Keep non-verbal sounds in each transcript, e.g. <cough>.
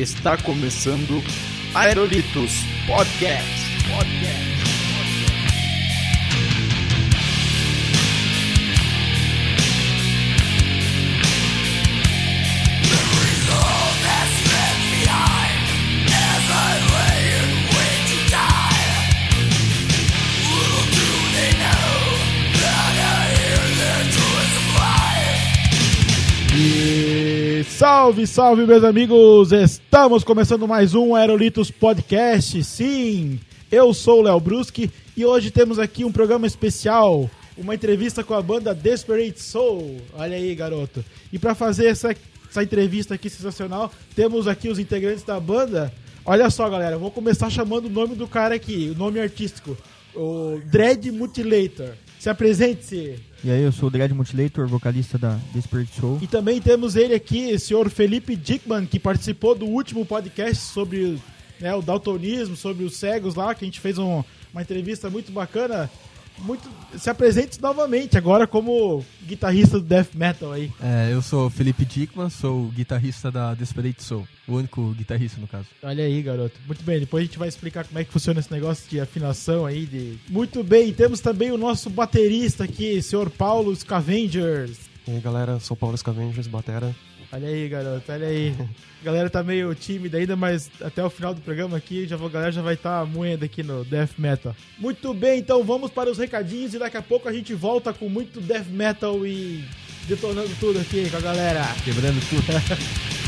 Está começando Aerolitos Podcast. Podcast. Salve, salve, meus amigos! Estamos começando mais um Aerolitos Podcast. Sim, eu sou o Léo Bruschi e hoje temos aqui um programa especial, uma entrevista com a banda Desperate Soul. Olha aí, garoto. E para fazer essa, essa entrevista aqui sensacional, temos aqui os integrantes da banda. Olha só, galera, vou começar chamando o nome do cara aqui, o nome artístico, o Dread Mutilator. Se apresente-se. E aí, eu sou o Dredd Mutilator, vocalista da Spirit Soul. E também temos ele aqui, o senhor Felipe Dickman, que participou do último podcast sobre né, o daltonismo, sobre os cegos lá, que a gente fez um- uma entrevista muito bacana. Muito, se apresente novamente, agora como guitarrista do death metal aí. É, eu sou o Felipe Dickman, sou o guitarrista da Desperate Soul. O único guitarrista, no caso. Olha aí, garoto. Muito bem, depois a gente vai explicar como é que funciona esse negócio de afinação aí. De... Muito bem, temos também o nosso baterista aqui, senhor Paulo Scavengers. E aí galera, sou Paulo Scavengers, batera. Olha aí, garoto, olha aí. A galera tá meio tímida ainda, mas até o final do programa aqui, já, vou- a galera já vai estar tá moendo aqui no Death Metal. Muito bem, então vamos para os recadinhos e daqui a pouco a gente volta com muito Death Metal e detonando tudo aqui com a galera. Quebrando tudo. <laughs>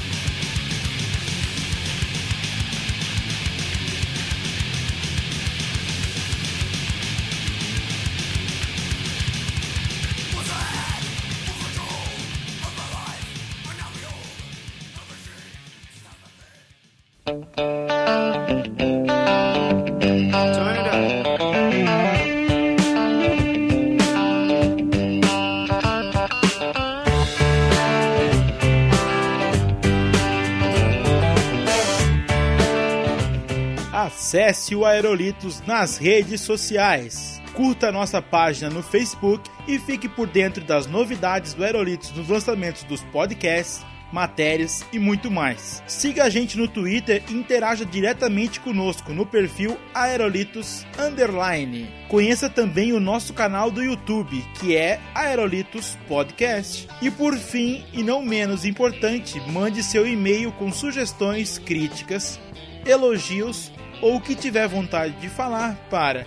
Acesse o Aerolitos nas redes sociais. Curta nossa página no Facebook e fique por dentro das novidades do Aerolitos nos lançamentos dos podcasts, matérias e muito mais. Siga a gente no Twitter e interaja diretamente conosco no perfil Aerolitos Underline. Conheça também o nosso canal do YouTube, que é Aerolitos Podcast. E por fim, e não menos importante, mande seu e-mail com sugestões, críticas, elogios ou o que tiver vontade de falar para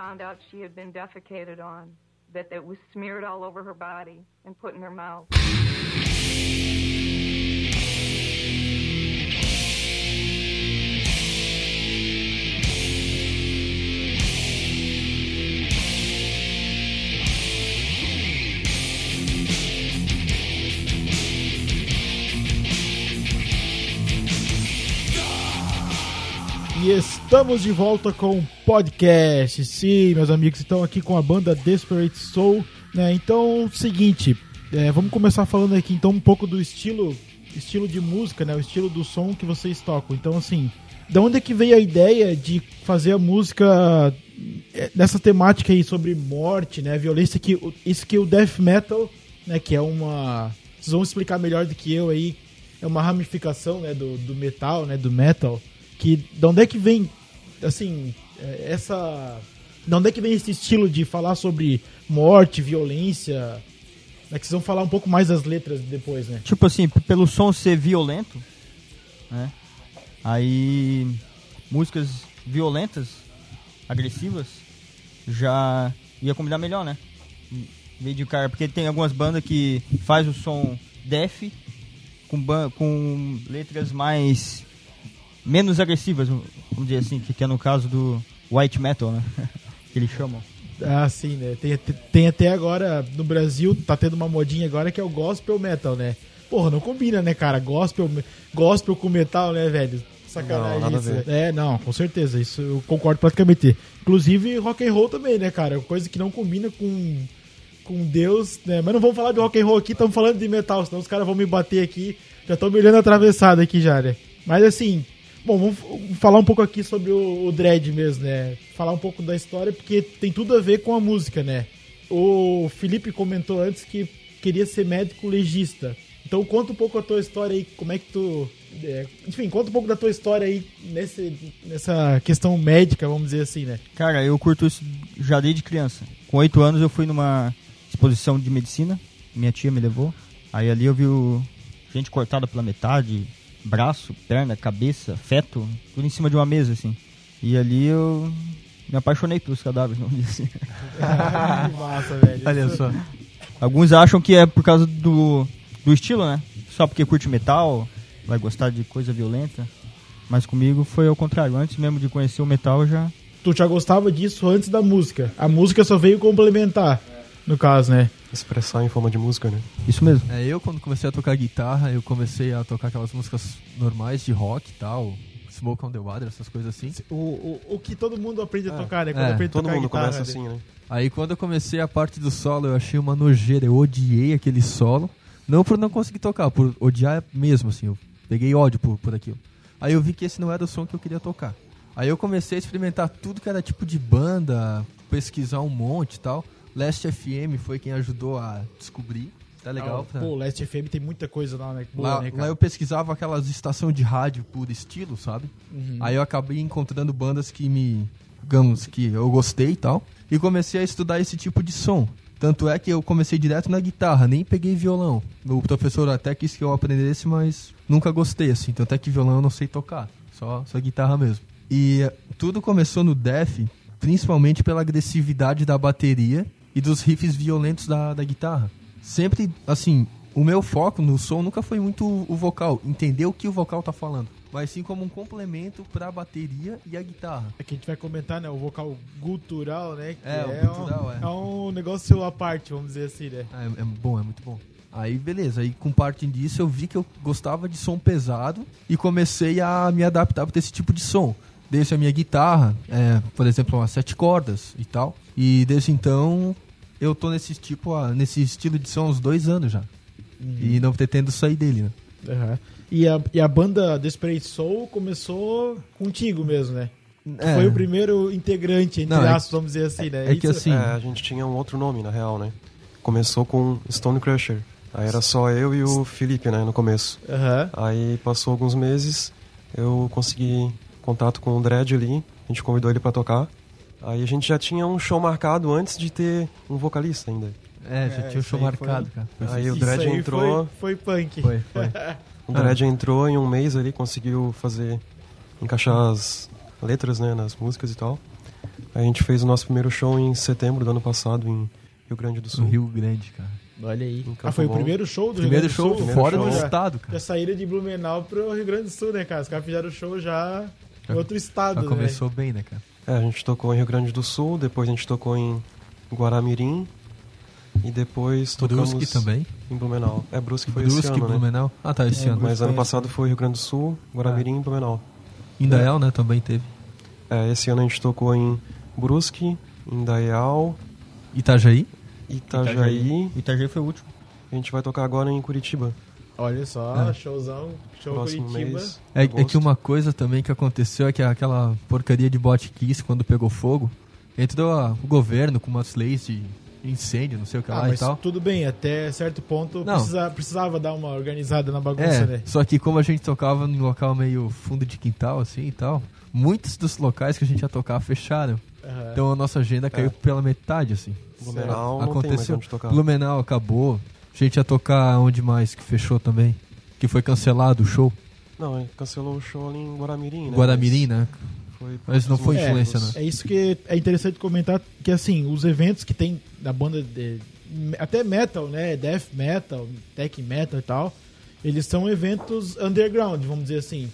Found out she had been defecated on, that it was smeared all over her body and put in her mouth. E estamos de volta com o podcast. Sim, meus amigos, estão aqui com a banda Desperate Soul. Né? Então, seguinte, é, vamos começar falando aqui então um pouco do estilo, estilo de música, né? O estilo do som que vocês tocam. Então, assim, da onde é que veio a ideia de fazer a música é, nessa temática aí sobre morte, né? Violência que isso que o death metal, né? Que é uma, vocês vão explicar melhor do que eu aí. É uma ramificação, né? Do, do metal, né? Do metal que de onde é que vem assim é, essa de onde é que vem esse estilo de falar sobre morte violência né, que vocês vão falar um pouco mais das letras depois né Tipo assim, pelo som ser violento, né? Aí, músicas violentas, agressivas, já ia combinar melhor, né? Em de cara, porque tem algumas bandas que faz o som def com, com letras mais menos agressivas, vamos dizer assim, que, que é no caso do white metal, né? <laughs> que eles chamam. Ah, sim, né? Tem, tem até agora, no Brasil, tá tendo uma modinha agora que é o gospel metal, né? Porra, não combina, né, cara? Gospel, gospel com metal, né, velho? Sacanagem Não, isso. ver. É, não, com certeza, isso eu concordo praticamente. Inclusive rock and roll também, né, cara? Coisa que não combina com com Deus, né? Mas não vamos falar de rock and roll aqui, estamos falando de metal, senão os caras vão me bater aqui. Já estão me olhando atravessado aqui já, né? Mas assim, bom, vamos falar um pouco aqui sobre o, o Dredd mesmo, né? Falar um pouco da história, porque tem tudo a ver com a música, né? O Felipe comentou antes que queria ser médico legista. Então conta um pouco a tua história aí, como é que tu. é, enfim, conta um pouco da tua história aí nesse, nessa questão médica, vamos dizer assim, né? Cara, eu curto isso já desde criança. Com oito anos eu fui numa exposição de medicina, minha tia me levou. Aí ali eu vi o- gente cortada pela metade, braço, perna, cabeça, feto, tudo em cima de uma mesa, assim. E ali eu me apaixonei pelos cadáveres, dizer assim. que <laughs> massa, velho. <laughs> Olha só. Alguns acham que é por causa do, do estilo, né? Só porque curte metal, vai gostar de coisa violenta. Mas comigo foi ao contrário. Antes mesmo de conhecer o metal, eu já Tu já gostava disso antes da música. A música só veio complementar, no caso, né? Expressar em forma de música, né? Isso mesmo. É, eu quando comecei a tocar guitarra, eu comecei a tocar aquelas músicas normais de rock e tal, Smoke on the Water, essas coisas assim. O, o, o que todo mundo aprende a É, tocar, né? Quando é, aprende a Todo tocar mundo guitarra, começa né? assim, né? Aí quando eu comecei a parte do solo, eu achei uma nojeira, eu odiei aquele solo. Não por não conseguir tocar, por odiar mesmo, assim, eu peguei ódio por, por aquilo. Aí eu vi que esse não era o som que eu queria tocar. Aí eu comecei a experimentar tudo que era tipo de banda, pesquisar um monte e tal. Last FM foi quem ajudou a descobrir. Tá legal? Ah, pra- Pô, o Last FM tem muita coisa lá, né? Boa, Lá, né, lá eu pesquisava aquelas estações de rádio por estilo, sabe? Uhum. Aí eu acabei encontrando bandas que me, digamos, que eu gostei e tal. E comecei a estudar esse tipo de som. Tanto é que eu comecei direto na guitarra, nem peguei violão. O professor até quis que eu aprendesse, mas nunca gostei, assim. Tanto é que violão eu não sei tocar, só, só guitarra mesmo. E tudo começou no Def, principalmente pela agressividade da bateria e dos riffs violentos da, da guitarra. Sempre, assim, o meu foco no som nunca foi muito o vocal, entender o que o vocal tá falando, mas sim como um complemento pra bateria e a guitarra. É que a gente vai comentar, né? O vocal gutural, né? Que É, um- gutural, é. é um negócio à parte, vamos dizer assim, né? É, é bom, é muito bom. Aí, beleza. Aí, com parte disso, eu vi que eu gostava de som pesado e comecei a me adaptar para esse tipo de som. Desde a minha guitarra, é, por exemplo, umas sete cordas e tal. E desde então, eu tô nesse tipo, ah, nesse estilo de som há uns dois anos já. E não pretendo sair dele, né? Aham. E, a, e a banda Desperate Soul começou contigo mesmo, né? É. Foi o primeiro integrante, entre Não, é- aspas, vamos dizer assim, né? é que Isso- assim- Sim. É, a gente tinha um outro nome, na real, né? Começou com Stone Crusher. Aí era só eu e o Felipe, né, no começo. Aham. Aí passou alguns meses, eu consegui contato com o Dredd ali, a gente convidou ele pra tocar. Aí a gente já tinha um show marcado antes de ter um vocalista ainda. É, já É, tinha o isso show marcado, cara. Aí o Isso Dredd aí entrou, Foi, foi punk. Foi, foi. <laughs> o Dredd entrou em um mês ali, conseguiu fazer, encaixar as letras, né, nas músicas e tal. Aí a gente fez o nosso primeiro show em setembro do ano passado em Rio Grande do No Sul. Rio Grande, cara. Olha aí. Ah, foi o primeiro show do Primeiro Rio Grande do show Sul? fora show. do Já- estado, cara. Já saíram de Blumenau pro Rio Grande do Sul, né, cara? Os caras fizeram o show já em outro estado, Já né? começou bem, né, cara? É, a gente tocou em Rio Grande do Sul, depois a gente tocou em Guaramirim e depois tocamos Brusque também. em Blumenau. É, Brusque foi esse Brusque, ano, né? Blumenau. Ah, tá, esse É, ano. Mas ano esse passado foi Rio Grande do Sul, Guaramirim e Blumenau. Indaial, né, também teve. É, esse ano a gente tocou em Brusque, Indaial, Itajaí. Itajaí. Itajaí foi o último. A gente vai tocar agora em Curitiba, Olha só, É. showzão, show próximo Curitiba. mês. É, é que uma coisa também que aconteceu é que aquela porcaria de botkiss, quando pegou fogo, entrou a- o governo com umas leis de incêndio, não sei o que Ah, lá e mas tal. tudo bem, até certo ponto Não. precisa- precisava dar uma organizada na bagunça, É, né? só que como a gente tocava num local meio fundo de quintal, assim e tal, muitos dos locais que a gente ia tocar fecharam. Aham. Então a nossa agenda caiu pela metade, assim. Blumenau não tem mais Aconteceu. onde tocar. Blumenau acabou. A gente ia tocar onde mais que fechou também? Que foi cancelado o show. Não, ele cancelou o show ali em Guaramirim, né? Guaramirim, né? Mas foi por Mas não foi É, influência, né? É isso que é interessante comentar, que assim, os eventos que tem da banda de, até metal, né, death metal, tech metal e tal, eles são eventos underground, vamos dizer assim.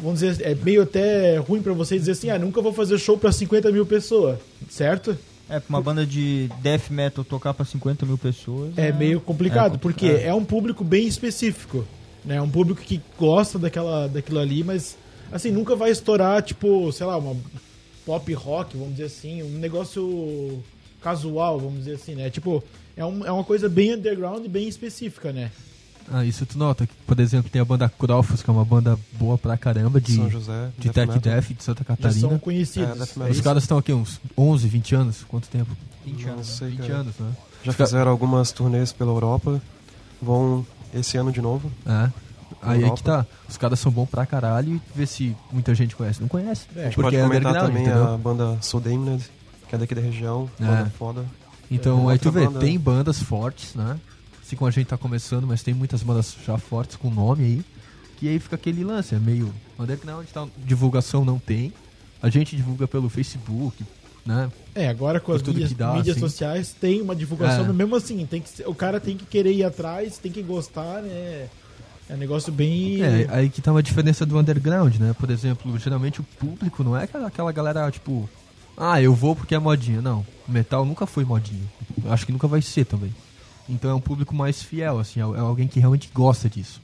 vamos dizer, é meio até ruim pra você dizer assim, ah, nunca vou fazer show pra 50 mil pessoas, certo? É, pra uma banda de death metal tocar pra 50 mil pessoas. É meio complicado, É, porque é. é. um público bem específico, né? É um público que gosta daquela, daquilo ali, mas, assim, nunca vai estourar, tipo, sei lá, uma pop rock, vamos dizer assim, um negócio casual, vamos dizer assim, né? Tipo, é, um, é uma coisa bem underground e bem específica, né? Ah, isso tu nota. que, Por exemplo, tem a banda Crofos, que é uma banda boa pra caramba de, São José, de death tech death de Santa Já são Catarina. conhecidos. É. Os caras estão aqui uns 11, 20 anos? Quanto tempo? 20 Não anos. sei, 20 cara. anos, né? Já fizeram algumas turnês pela Europa. Vão esse ano de novo. É. Aí é que tá. Os caras são bons pra caralho e vê se muita gente conhece. Não conhece. É, A gente porque pode é comentar underground, também entendeu? a banda Soul Damned, que é daqui da região. É. Banda foda. Então, É, aí tu vê, banda- tem bandas fortes, né? Assim como a gente tá começando, mas tem muitas bandas já fortes com nome aí. Que aí fica aquele lance, é meio underground, tal. divulgação não tem. A gente divulga pelo Facebook, né? É, agora com Por as mídias, dá, mídias assim. sociais tem uma divulgação, É. mesmo assim, tem que, o cara tem que querer ir atrás, tem que gostar, né? É um negócio bem. É, aí que tá uma diferença do underground, né? Por exemplo, geralmente o público não é aquela, galera, tipo, ah, eu vou porque é modinha. Não, metal nunca foi modinha. Acho que nunca vai ser também. Então é um público mais fiel, assim, é é alguém que realmente gosta disso.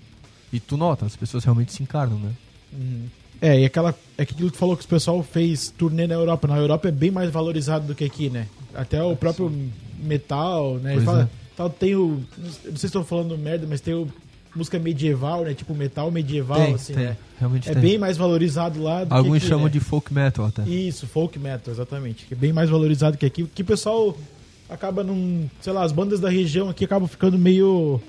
E tu nota, as pessoas realmente se encarnam, né? Uhum. É, e aquela. É que aquilo que tu falou que o pessoal fez turnê na Europa. Na Europa é bem mais valorizado do que aqui, né? Até o próprio metal, né? Fala, é. tal, tem o. Não sei se estou falando merda, mas tem o música medieval, né? Tipo metal medieval, tem, assim, tem, né? realmente É tem. bem mais valorizado lá do que Alguns aqui, chamam né? de folk metal até. Isso, folk metal, exatamente. Que é bem mais valorizado que aqui. Que o pessoal acaba num. Sei lá, as bandas da região aqui acabam ficando meio.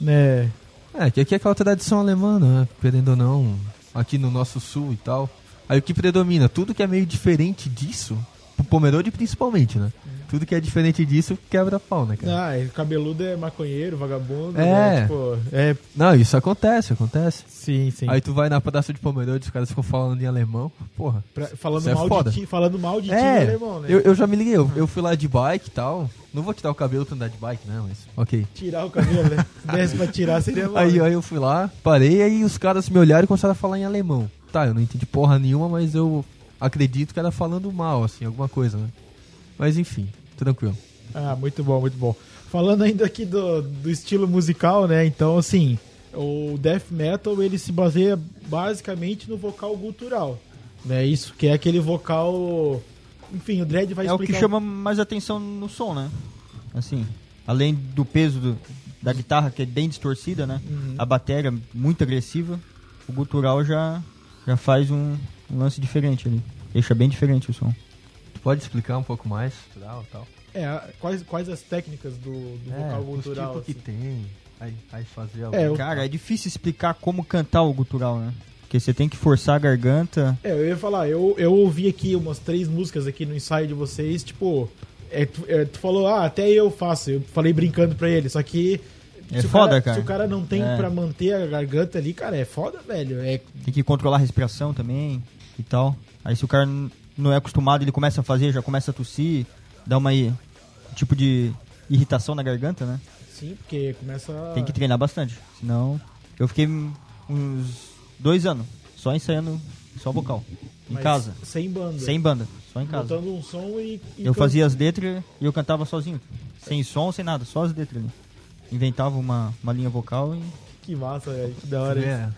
Né. É, que aqui é aquela tradição alemã, né? Querendo ou não, aqui no nosso sul e tal. Aí o que predomina? Tudo que é meio diferente disso, Pomerode principalmente, né? Tudo que é diferente disso quebra pau, né, cara? Ah, cabeludo é maconheiro, vagabundo. É. Né? Tipo, é. Não, isso acontece, acontece. Sim, sim. Aí tu vai na praça de Pomerode, os caras ficam falando em alemão, porra. Pra- falando, é mal foda. de ti, falando mal de ti É, alemão, né? eu, eu já me liguei, eu, eu fui lá de bike e tal. Não vou tirar o cabelo pra andar de bike, né? Mas, ok. Tirar o cabelo, né? <laughs> Se desse pra tirar, seria bom. Aí, né? aí eu fui lá, parei, aí os caras me olharam e começaram a falar em alemão. Tá, eu não entendi porra nenhuma, mas eu acredito que era falando mal, assim, alguma coisa, né? Mas enfim, tranquilo. Ah, muito bom, muito bom. Falando ainda aqui do, do estilo musical, né? Então, assim, o death metal ele se baseia basicamente no vocal gutural, né? Isso que é aquele vocal, enfim, o Dredd vai É o explicar. que chama mais atenção no som, né? Assim, além do peso do- da guitarra, que é bem distorcida, né? Uhum. A bateria muito agressiva. O gutural já, já faz um, um lance diferente ali. Deixa bem diferente o som. Tu pode explicar um pouco mais? Tal, tal. É, quais, quais as técnicas do, do vocal os gutural? que assim? tem. Aí, aí fazer algo. É, o- Cara, é difícil explicar como cantar o gutural, né? Porque você tem que forçar a garganta. É, eu ia falar, eu, eu ouvi aqui umas três músicas aqui no ensaio de vocês, tipo, é, tu, é, tu falou, ah, até eu faço, eu falei brincando pra ele, só que. É se o foda, cara. Se o cara não tem É. pra manter a garganta ali, cara, é foda, velho. É, Tem que controlar a respiração também e tal. Aí se o cara não é acostumado, ele começa a fazer, já começa a tossir, dá uma i- tipo de irritação na garganta, né? sim, porque começa. a- Tem que treinar bastante. Senão. Eu fiquei uns dois anos só ensaiando só vocal. Em mas casa. Sem banda. Sem banda. Só em casa. Botando um som e. e Eu can- fazia as letras e eu cantava sozinho. Sem som, sem nada, só as letras. Inventava uma, uma linha vocal e. Que massa, velho. Que da hora isso. É,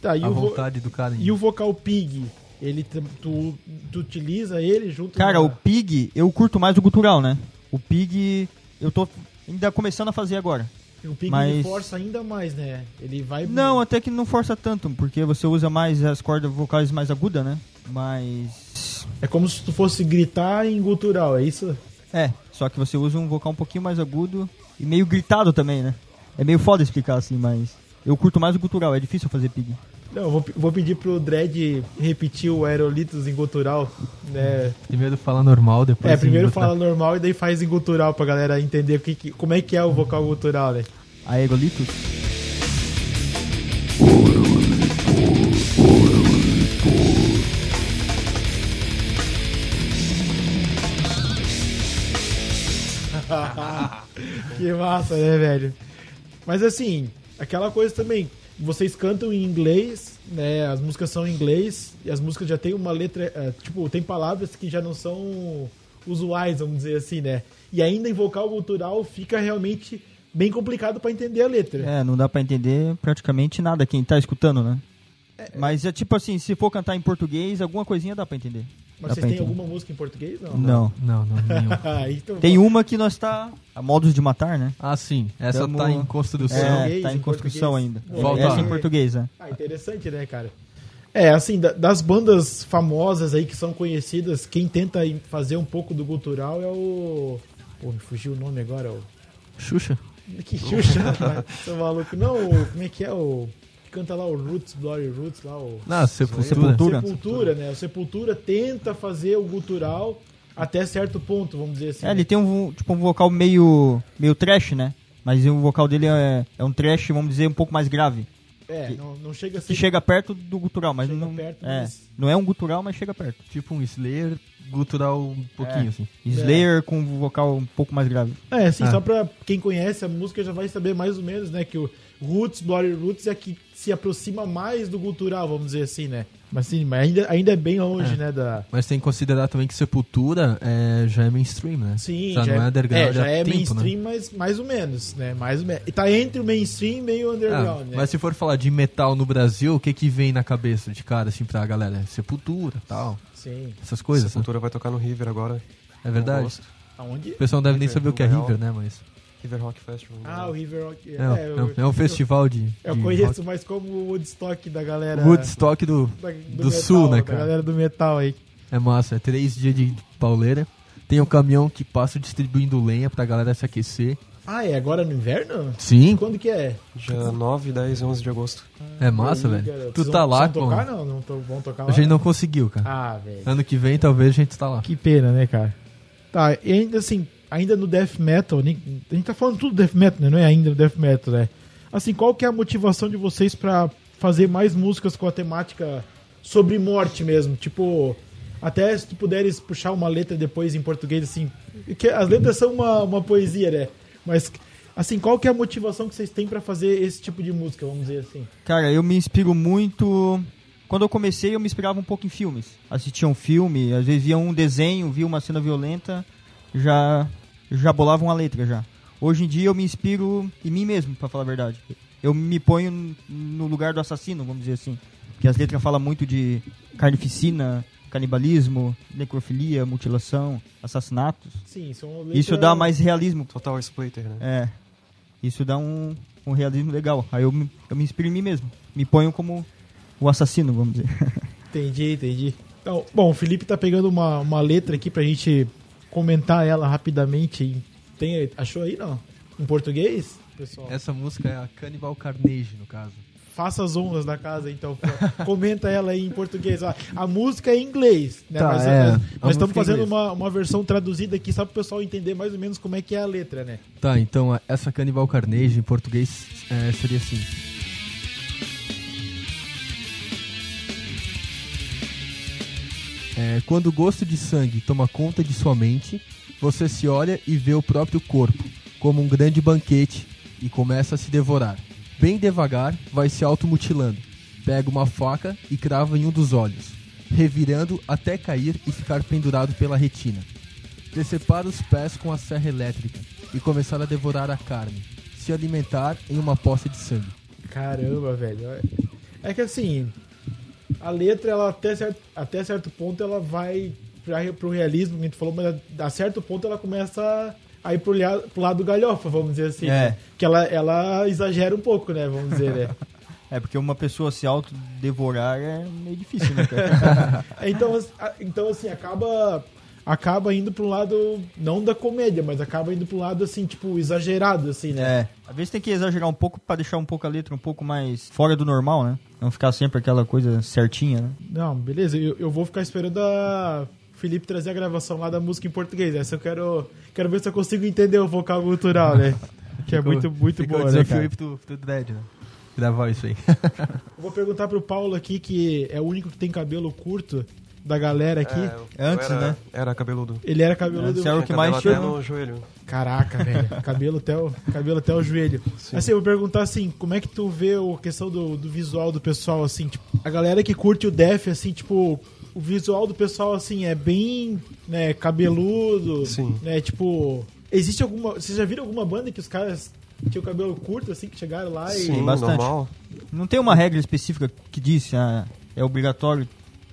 Tá, e a o, vo- vontade do cara. em- e o vocal pig? Ele, tu, tu utiliza ele junto Cara, na- o Pig, eu curto mais o gutural, né? O Pig, eu tô ainda começando a fazer agora. o pig mas- força ainda mais, né? Ele vai. Não, até que não força tanto, porque você usa mais as cordas vocais mais agudas, né? Mas. É como se tu fosse gritar em gutural, é isso? É, só que você usa um vocal um pouquinho mais agudo e meio gritado também, né? É meio foda explicar assim, mas. Eu curto mais o gutural, é difícil fazer Pig. Não, eu vou, vou pedir pro Dredd repetir o Aerolitos em gutural, né? Primeiro fala normal, depois. É, primeiro fala normal e daí faz em gutural pra galera entender que, que- como é que é o vocal gutural, né? Aerolitos? <laughs> que massa, né, velho? Mas assim, aquela coisa também, vocês cantam em inglês, né? As músicas são em inglês e as músicas já tem uma letra, é, tipo, tem palavras que já não são usuais, vamos dizer assim, né? E ainda em vocal cultural fica realmente bem complicado pra entender a letra. É, não dá pra entender praticamente nada quem tá escutando, né? Mas é tipo assim, se for cantar em português, alguma coisinha dá pra entender. Mas vocês têm alguma música em português? Não. Não. Não, não, nenhum. <laughs> Ah, então, Tem uma que nós tá a modos de matar, né? Ah, sim. Essa Tamo- tá em construção. É, tá em em construção português. ainda. Volta. Essa em português, né? Ah, interessante, né, cara? É, assim, da- das bandas famosas aí que são conhecidas, quem tenta fazer um pouco do cultural é o. Pô, me fugiu o nome agora, o. Xuxa. <laughs> Que Xuxa. Seu maluco. Não, o... como é que é o. Que canta lá o Roots, Bloody Roots, lá o. Não, Sepultura. Sepultura. Sepultura, né? O Sepultura tenta fazer o cultural até certo ponto, vamos dizer assim. É, ele tem um, tipo, um vocal meio, meio trash, né? Mas o vocal dele é, é um trash, vamos dizer, um pouco mais grave. É, não, não chega a ser. Que chega perto do gutural, mas Chega não, perto, é, mas- não é um gutural, mas chega perto. Tipo um Slayer gutural um pouquinho, É. assim. Slayer com um vocal um pouco mais grave. É, assim, Ah. só pra quem conhece a música já vai saber mais ou menos, né? Que o Roots, Bloody Roots é a que se aproxima mais do cultural, vamos dizer assim, né? Mas sim, mas ainda, ainda é bem longe, É. né? Da... Mas tem que considerar também que Sepultura é, já é mainstream, né? Sim, já, não é underground é, já é tempo, mainstream, né? mas mais ou menos, né? Mais ou menos. E tá entre o mainstream e meio underground, Ah, né? Mas se for falar de metal no Brasil, o que que vem na cabeça de cara, assim, pra galera? Sepultura, tal, Sim. essas coisas. né? Sepultura vai tocar no River agora. É verdade. Aonde? O pessoal não deve nem River, saber o que é Real. River, né? Mas River Rock Festival. Ah, o. River Rock. é, é, eu, é um festival de, eu de conheço mais como o Woodstock da galera. rock. Woodstock do, da- do sul, né, Da cara? galera do metal aí. É massa, é três dias de pauleira. Tem um caminhão que passa distribuindo lenha pra galera se aquecer. Ah, é agora no inverno? Sim, Quando que é? Dia 9, 10 e 11 de agosto. é massa, Aí, velho. garoto. Tu Vocês tá vão- lá, tocar? Não, não tô, vão tocar lá. A gente não conseguiu, cara. Ah, velho. Ano que vem, talvez a gente tá lá. Que pena, né, cara? Tá, e ainda assim, ainda no death metal, a gente tá falando tudo death metal, né? Não é ainda no death metal, né? Assim, qual que é a motivação de vocês pra fazer mais músicas com a temática sobre morte mesmo? Tipo, até se tu puderes puxar uma letra depois em português, assim, que as letras são uma, uma poesia, né? Mas, assim, qual que é a motivação que vocês têm pra fazer esse tipo de música, vamos dizer assim? Cara, eu me inspiro muito. Quando eu comecei, eu me inspirava um pouco em filmes. Assistia um filme, às vezes via um desenho, via uma cena violenta, já já bolava uma letra já. Hoje em dia eu me inspiro em mim mesmo, pra falar a verdade. Eu me ponho no lugar do assassino, vamos dizer assim. Que as letras falam muito de carnificina, canibalismo, necrofilia, mutilação, assassinatos. Sim, são Isso letras- dá mais realismo Total Splitter, né? é. Isso dá um, um realismo legal. Aí eu me, eu me inspiro em mim mesmo. Me ponho como o assassino, vamos dizer. <laughs> Entendi, entendi. Então, bom, o Felipe tá pegando uma, uma letra aqui pra gente comentar ela rapidamente. Tem, achou aí, não? Em português? Pessoal, Essa música é a Cannibal Carnage, no caso. faça as honras da casa, então. <laughs> Comenta ela aí em português. ó. A música é em inglês, né? Tá, mas é, nós, nós estamos é em fazendo uma, uma versão traduzida aqui só pro pessoal entender mais ou menos como é que é a letra, né? Tá, então essa Cannibal Carnage em português é, seria assim. É, quando o gosto de sangue toma conta de sua mente, você se olha e vê o próprio corpo como um grande banquete e começa a se devorar. Bem devagar, vai se automutilando. Pega uma faca e crava em um dos olhos, revirando até cair e ficar pendurado pela retina. Decepar os pés com a serra elétrica e começar a devorar a carne, se alimentar em uma poça de sangue. Caramba, velho. É que assim, a letra, ela até certo, até certo ponto, ela vai pra, pro realismo, que a gente falou, mas a, certo ponto ela começa a ir pro, pro lado galhofa, vamos dizer assim. É. né? Que ela, ela exagera um pouco, né? Vamos dizer, né? <laughs> É, porque uma pessoa se autodevorar é meio difícil, né? <laughs> Então, então assim, acaba acaba indo pro lado, não da comédia, mas acaba indo pro lado, assim, tipo, exagerado, assim, né? é. Às vezes tem que exagerar um pouco pra deixar um pouco a letra um pouco mais fora do normal, né? Não ficar sempre aquela coisa certinha, né? Não, beleza, eu, eu vou ficar esperando a Felipe trazer a gravação lá da música em português. Essa eu quero, quero ver se eu consigo entender o vocal cultural, né? <laughs> Que é muito, muito boa, né, cara? aí pro, pro Dredd, né? Gravar isso aí. <laughs> Eu vou perguntar pro Paulo aqui, que é o único que tem cabelo curto da galera aqui. É, eu- Antes, eu era, né? Era cabeludo. Ele era cabeludo. Antes era o Tinha que mais cabelo até no joelho. Caraca, velho. <laughs> cabelo até o, cabelo até o joelho. Assim, eu vou perguntar assim, como é que tu vê a questão do, do visual do pessoal, assim, tipo, a galera que curte o Def, assim, tipo, o visual do pessoal, assim, é bem, né, cabeludo, Sim. né, tipo, existe alguma, vocês já viram alguma banda que os caras tinham cabelo curto, assim, que chegaram lá e... Sim, bastante. normal. Não tem uma regra específica que diz ah, é obrigatório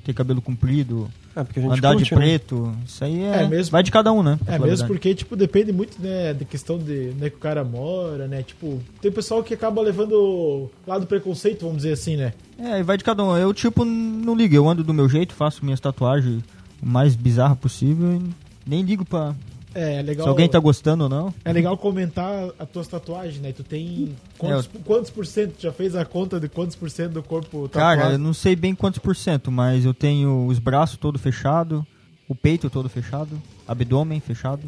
ter cabelo comprido, É, andar de curte, né? preto. Isso aí é, É mesmo. vai de cada um, né? É mesmo porque, tipo, depende muito, né, da questão de onde é que o cara mora, né? Tipo, tem pessoal que acaba levando lado do preconceito, vamos dizer assim, né? É, vai de cada um. Eu, tipo, não ligo. Eu ando do meu jeito, faço minhas tatuagens o mais bizarra possível e nem ligo pra É, é legal. se alguém tá gostando ou não. É legal comentar as tuas tatuagens, né? Tu tem quantos, quantos por cento? Tu já fez a conta de quantos por cento do corpo tatuado? Cara, eu não sei bem quantos por cento, mas eu tenho os braços todo fechado, o peito todo fechado, abdômen fechado,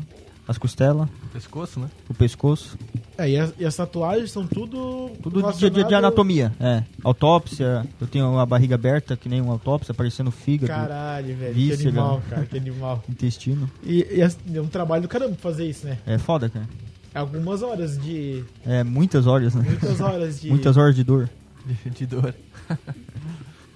as costelas, Pescoço, né? o pescoço. É, e as, e as tatuagens são tudo. Tudo de, de- de anatomia, é. Autópsia, eu tenho a barriga aberta, que nem uma autópsia, aparecendo fígado, Caralho, velho. Víscera. Que animal, cara, que animal. <laughs> intestino. E, e é é um trabalho do caramba fazer isso, né? É foda, cara. Algumas horas de. É muitas horas, né? Muitas horas de. <laughs> Muitas horas de dor. De, de dor.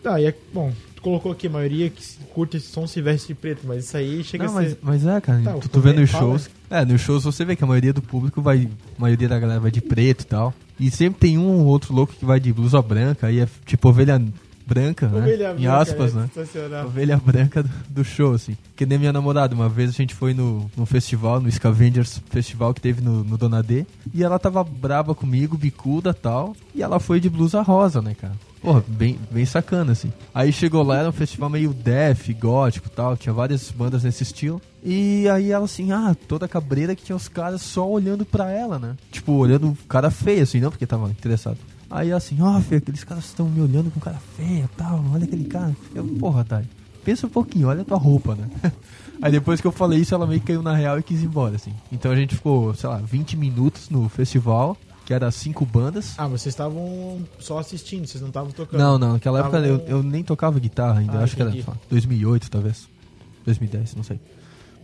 Tá, e é, bom, colocou aqui a maioria que curte esse som se veste de preto, mas isso aí chega Não, a mas, ser. mas é, cara. Tá, tu, tu vê nos shows. É, nos shows você vê que a maioria do público vai. A maioria da galera vai de preto e tal. E sempre tem um ou outro louco que vai de blusa branca. Aí é tipo ovelha branca, né? Ovelha em branca, aspas, é né? Ovelha branca do, do show, assim. Que nem minha namorada, uma vez a gente foi no, no festival, no Scavengers Festival que teve no, no Dona D. E ela tava braba comigo, bicuda e tal. E ela foi de blusa rosa, né, cara? Porra, bem, bem sacana, assim. Aí chegou lá, era um festival meio death, gótico tal. Tinha várias bandas nesse estilo. E aí ela assim, ah, toda cabreira que tinha os caras só olhando pra ela, né? Tipo, olhando o cara feio, assim, não porque tava interessado. Aí assim, ó, Fê, aqueles caras estão me olhando com cara feia tal, olha aquele cara. Eu, porra, Thay, pensa um pouquinho, olha a tua roupa, né? <laughs> Aí depois que eu falei isso, ela meio que caiu na real e quis ir embora, assim. Então a gente ficou, sei lá, 20 minutos no festival, que era cinco bandas. Ah, mas vocês estavam só assistindo, vocês não estavam tocando. Não, não, naquela época eu, eu nem tocava guitarra ainda, Ah, acho que era entendi. sei lá, 2008 talvez, 2010, não sei.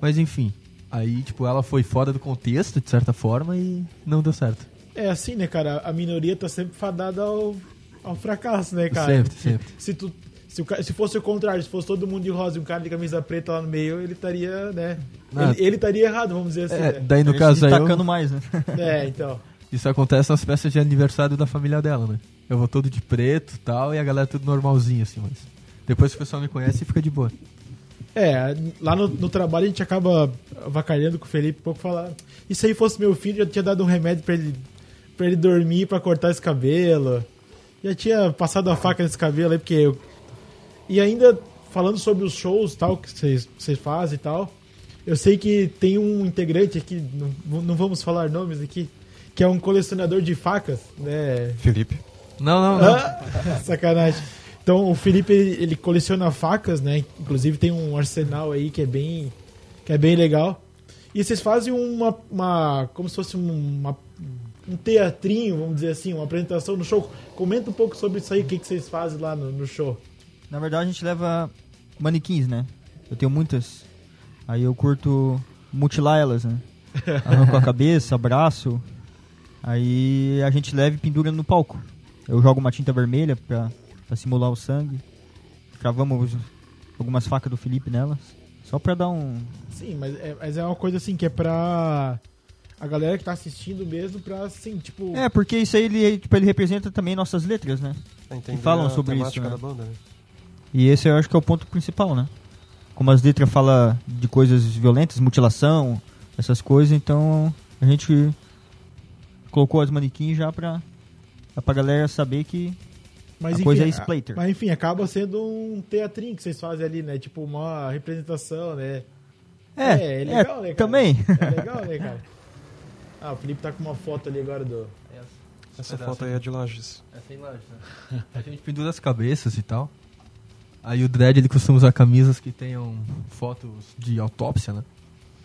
Mas enfim, aí tipo, ela foi fora do contexto, de certa forma, e não deu certo. É assim, né, cara? A minoria tá sempre fadada ao, ao fracasso, né, cara? Sempre, sempre. Se, tu, se, o se fosse o contrário, se fosse todo mundo de rosa e um cara de camisa preta lá no meio, ele estaria, né? Ah. Ele, ele estaria errado, vamos dizer assim. É, né? daí no caso aí, eu, mais, né? É, então. Isso acontece nas festas de aniversário da família dela, né? Eu vou todo de preto e tal, e a galera tudo normalzinho, assim, mas... Depois o pessoal me conhece, fica de boa. É, lá no, no trabalho a gente acaba avacalhando com o Felipe um pouco falar. E se aí fosse meu filho, já tinha dado um remédio pra ele, pra ele dormir, pra cortar esse cabelo. Já tinha passado a faca nesse cabelo aí, porque. eu- E ainda falando sobre os shows tal que vocês fazem e tal. Eu sei que tem um integrante aqui, não, não vamos falar nomes aqui, que é um colecionador de facas, né? Felipe. Não, não, não. Ah, <laughs> sacanagem. Então o Felipe ele, ele coleciona facas, né? Inclusive tem um arsenal aí que é bem que é bem legal. E vocês fazem uma, uma como se fosse uma, um teatrinho, vamos dizer assim, uma apresentação no show. Comenta um pouco sobre isso aí, o que, que vocês fazem lá no, no show. Na verdade, a gente leva manequins, né? Eu tenho muitas. Aí eu curto mutilar elas, né? <laughs> Arranco a cabeça, braço. Aí a gente leva e pendura no palco. Eu jogo uma tinta vermelha pra, pra simular o sangue. Cravamos algumas facas do Felipe nelas. Só pra dar um. Sim, mas é, mas é uma coisa assim que é pra a galera que tá assistindo mesmo pra assim, tipo. É, porque isso aí ele, tipo, ele representa também nossas letras, né? Entender falam a sobre temática isso, né? da banda, né? E esse eu acho que é o ponto principal, né? Como as letras falam de coisas violentas, mutilação, essas coisas, então a gente colocou as manequins já pra, pra galera saber que Mas, A coisa é splatter. Mas enfim, acaba sendo um teatrinho que vocês fazem ali, né? Tipo uma representação, né? É, é legal, né, cara? também. É <laughs> legal, né, cara? Ah, o Felipe tá com uma foto ali agora do. Essa foto aí é de Lages. É sem laje, né? <laughs> A gente pendura as cabeças e tal. Aí o Dredd ele costuma usar camisas que tenham fotos de autópsia, né?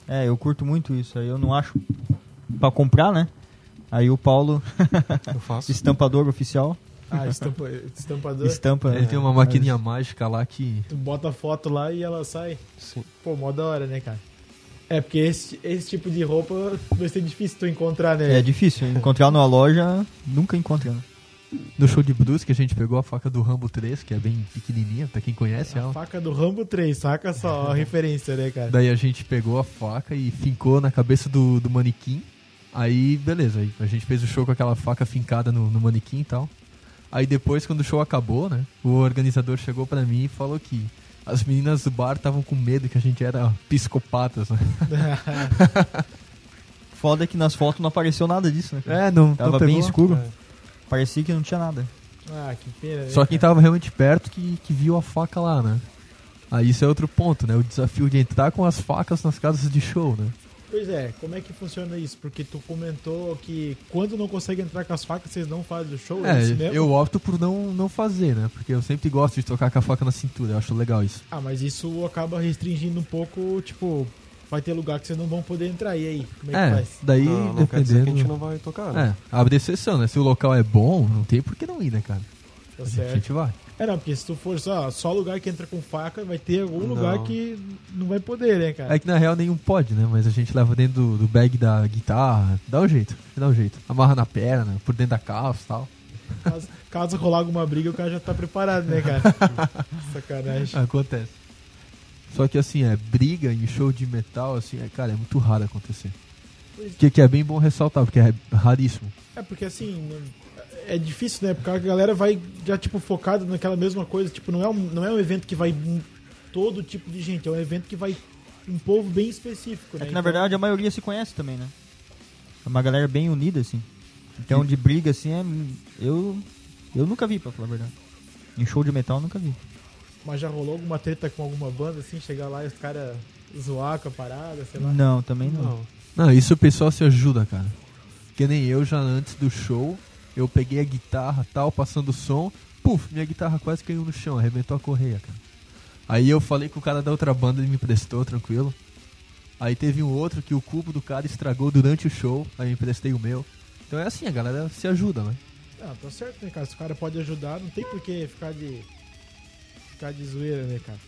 É, eu curto muito isso. Aí eu não acho pra comprar, né? Aí o Paulo, Eu faço. estampador oficial, Ah, estampa, estampador. Estampa. Ele tem uma maquininha mágica lá que. Tu bota a foto lá e ela sai. Sim. Pô, mó da hora, né, cara? É, porque esse, esse tipo de roupa vai ser difícil tu encontrar, né? É difícil. Encontrar numa loja, nunca encontra. né? No show de Brusque a gente pegou a faca do Rambo 3, que é bem pequenininha, pra quem conhece A ela. faca do Rambo 3, saca só a <laughs> referência, né, cara? Daí a gente pegou a faca e fincou na cabeça do, do manequim. Aí, beleza, aí a gente fez o show com aquela faca fincada no, no manequim e tal. Aí depois, quando o show acabou, né, o organizador chegou pra mim e falou que as meninas do bar estavam com medo que a gente era psicopatas, né? <laughs> Foda é que nas fotos não apareceu nada disso, né? cara? É, não, Tava não bem pegou. escuro. É. Parecia que não tinha nada. ah, que pena. né, Só quem tava realmente perto que, que viu a faca lá, né? Aí isso é outro ponto, né? O desafio de entrar com as facas nas casas de show, né? Pois é, como é que funciona isso? Porque tu comentou que quando não consegue entrar com as facas, vocês não fazem o show, é, É, isso mesmo? eu opto por não, não fazer, né? Porque eu sempre gosto de tocar com a faca na cintura, eu acho legal isso. Ah, mas isso acaba restringindo um pouco, tipo, vai ter lugar que vocês não vão poder entrar. E aí, como é, que É, faz? daí não, não quer dizer que a gente dependendo... não vai tocar, né? É, abre exceção, né? Se o local é bom, não tem por que não ir, né, cara? Tá A gente, a certo. gente vai. É, não, porque se tu for só, só lugar que entra com faca, vai ter algum Não. lugar que não vai poder, né, cara? É que na real nenhum pode, né? Mas a gente leva dentro do, do bag da guitarra, dá um jeito, dá um jeito. Amarra na perna, por dentro da calça e tal. Caso, caso rolar alguma briga, o cara já tá preparado, né, cara? <laughs> Sacanagem. Acontece. Só que assim, é briga em show de metal, assim, é, cara, é muito raro acontecer. Que, que é bem bom ressaltar, porque é raríssimo. É porque assim, é difícil, né? Porque a galera vai já, tipo, focada naquela mesma coisa. Tipo, não é um, não é um evento que vai todo tipo de gente, é um evento que vai um povo bem específico, né? É que na Então, verdade a maioria se conhece também, né? É uma galera bem unida, assim. Então de briga, assim, é... eu, eu nunca vi, pra falar a verdade. Em show de metal eu nunca vi. Mas já rolou alguma treta com alguma banda, assim, chegar lá e os caras zoar com a parada, sei lá. Não, também não. Não. Não, isso o pessoal se ajuda, cara. Que nem eu já antes do show, eu peguei a guitarra tal, passando o som, puf, minha guitarra quase caiu no chão, arrebentou a correia, cara. Aí eu falei com o cara da outra banda, ele me emprestou, tranquilo. Aí teve um outro que o cubo do cara estragou durante o show, aí eu emprestei o meu. Então é assim, a galera se ajuda, né? Ah, tá certo, né, cara? Se o cara pode ajudar, não tem por que ficar de. ficar de zoeira, né, cara?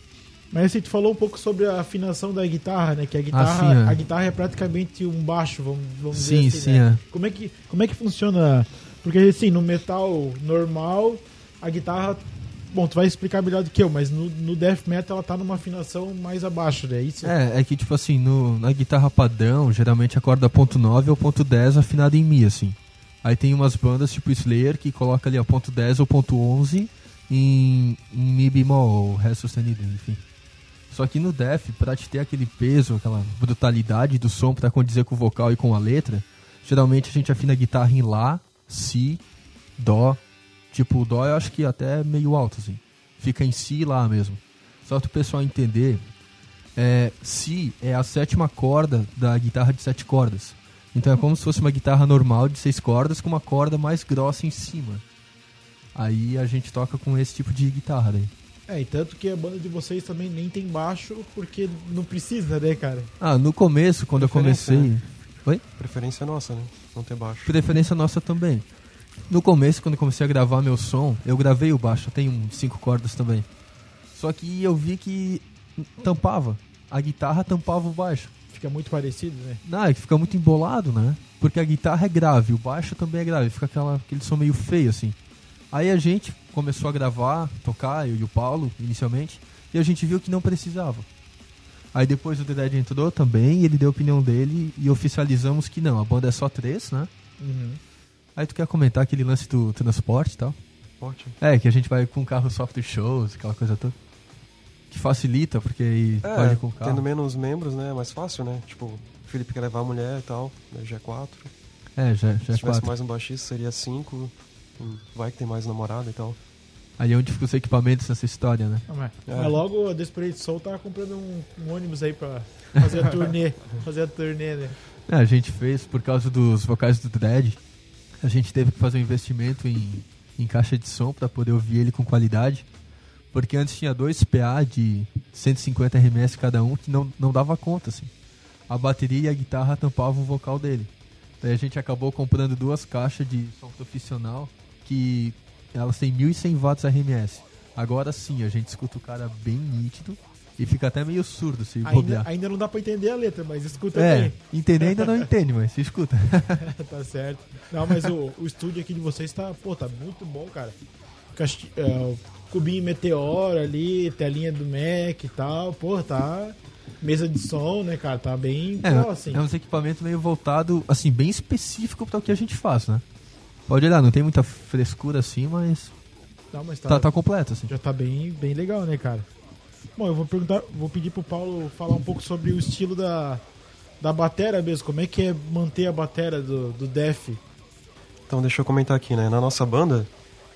Mas assim, tu falou um pouco sobre a afinação da guitarra, né? Que a guitarra, sim, é. a guitarra é praticamente um baixo, vamos, vamos Sim, dizer assim, sim, né? é. Como é que como é que funciona? Porque assim, no metal normal, a guitarra, bom, tu vai explicar melhor do que eu, mas no, no death metal ela tá numa afinação mais abaixo, né? Isso. É, é que tipo assim, no, na guitarra padrão, geralmente a corda ponto .9 ou ponto .10 afinada em Mi, assim. Aí tem umas bandas tipo Slayer que coloca ali a ponto .10 ou ponto .11 em, em Mi bemol, Ré sustenido, enfim. Só que no Def, pra te ter aquele peso, aquela brutalidade do som pra condizer com o vocal e com a letra, geralmente a gente afina a guitarra em Lá, Si, Dó. Tipo, o Dó eu acho que até é meio alto, assim. Fica em Si Lá mesmo. Só para o pessoal entender, é, Si é a sétima corda da guitarra de sete cordas. Então é como se fosse uma guitarra normal de seis cordas com uma corda mais grossa em cima. Aí a gente toca com esse tipo de guitarra daí. É, e tanto que a banda de vocês também nem tem baixo, porque não precisa, né, cara? Ah, no começo, quando eu comecei. Oi? Preferência nossa, né? Não ter baixo. Preferência nossa também. No começo, quando eu comecei a gravar meu som, eu gravei o baixo, eu tenho um cinco cordas também. Só que eu vi que tampava. A guitarra tampava o baixo. Fica muito parecido, né? Não, é que fica muito embolado, né? Porque a guitarra é grave, o baixo também é grave, fica aquela, aquele som meio feio assim. Aí a gente começou a gravar, tocar, eu e o Paulo, inicialmente, e a gente viu que não precisava. Aí depois o Dead entrou também, e ele deu a opinião dele, e oficializamos que não, a banda é só três, né? Uhum. Aí tu quer comentar aquele lance do transporte e tal? Ótimo. É, que a gente vai com carro soft shows, aquela coisa toda. Que facilita, porque aí É, pode ir com carro. tendo menos membros, né? É mais fácil, né? Tipo, o Felipe quer levar a mulher e tal, né, já é quatro. É, já, já Se é tivesse quatro. mais um baixista, seria cinco. Vai que tem mais namorada e tal. Aí é onde ficam os equipamentos nessa história, né? Ah, mas, É. mas logo a Desperate Soul tava comprando um, um ônibus aí pra fazer a <laughs> turnê. fazer a turnê, né? É, a gente fez por causa dos vocais do Dread. A gente teve que fazer um investimento em, em caixa de som para poder ouvir ele com qualidade. Porque antes tinha dois PA de 150 RMS cada um que não, não dava conta, assim. A bateria e a guitarra tampavam o vocal dele. Daí a gente acabou comprando duas caixas de som profissional que elas têm 1100 watts RMS. Agora sim, a gente escuta o cara bem nítido e fica até meio surdo se Ainda, bobear. ainda não dá pra entender a letra, mas escuta É, bem. entender ainda não entende, mas se escuta. <laughs> tá certo. Não, mas o, o estúdio aqui de vocês tá, pô, tá muito bom, cara. Casti- é, cubinho meteoro ali, telinha do Mac e tal, pô, tá. Mesa de som, né, cara? Tá bem É, assim. é uns equipamentos meio voltado, assim, bem específico para o que a gente faz, né? Pode olhar, não tem muita frescura assim, mas Não, mas tá, tá, tá completo, assim. já tá bem, bem legal, né, cara? Bom, eu vou perguntar, vou pedir pro Paulo falar um pouco sobre o estilo da, da batera mesmo. Como é que é manter a batera do, do Def? Então deixa eu comentar aqui, né? Na nossa banda,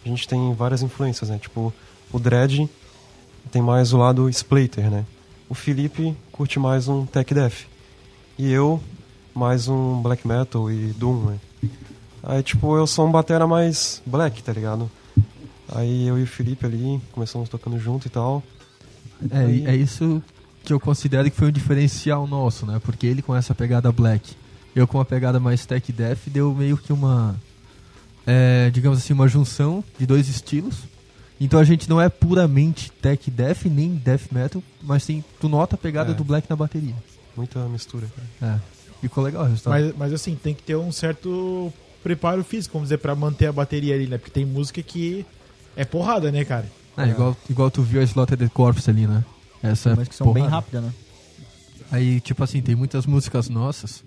a gente tem várias influências, né? Tipo, o Dredd tem mais o lado splater, né? O Felipe curte mais um tech death. E eu, mais um black metal e doom, né? Aí, tipo, eu sou um batera mais black, tá ligado? Aí eu e o Felipe ali começamos tocando junto e tal. É, e é isso que eu considero que foi um diferencial nosso, né? Porque ele com essa pegada black, eu com uma pegada mais tech death, deu meio que uma, é, digamos assim, uma junção de dois estilos. Então a gente não é puramente tech death nem death metal, mas sim, tu nota a pegada É. do black na bateria. Muita mistura, cara. É. Ficou legal o resultado. Mas, mas assim, tem que ter um certo preparo físico, vamos dizer, pra manter a bateria ali, né? Porque tem música que é porrada, né, cara? É, igual, igual tu viu a Slaughtered Corpse ali, né? Essa Mas que são bem porrada. rápidas, né? Aí, tipo assim, tem muitas músicas nossas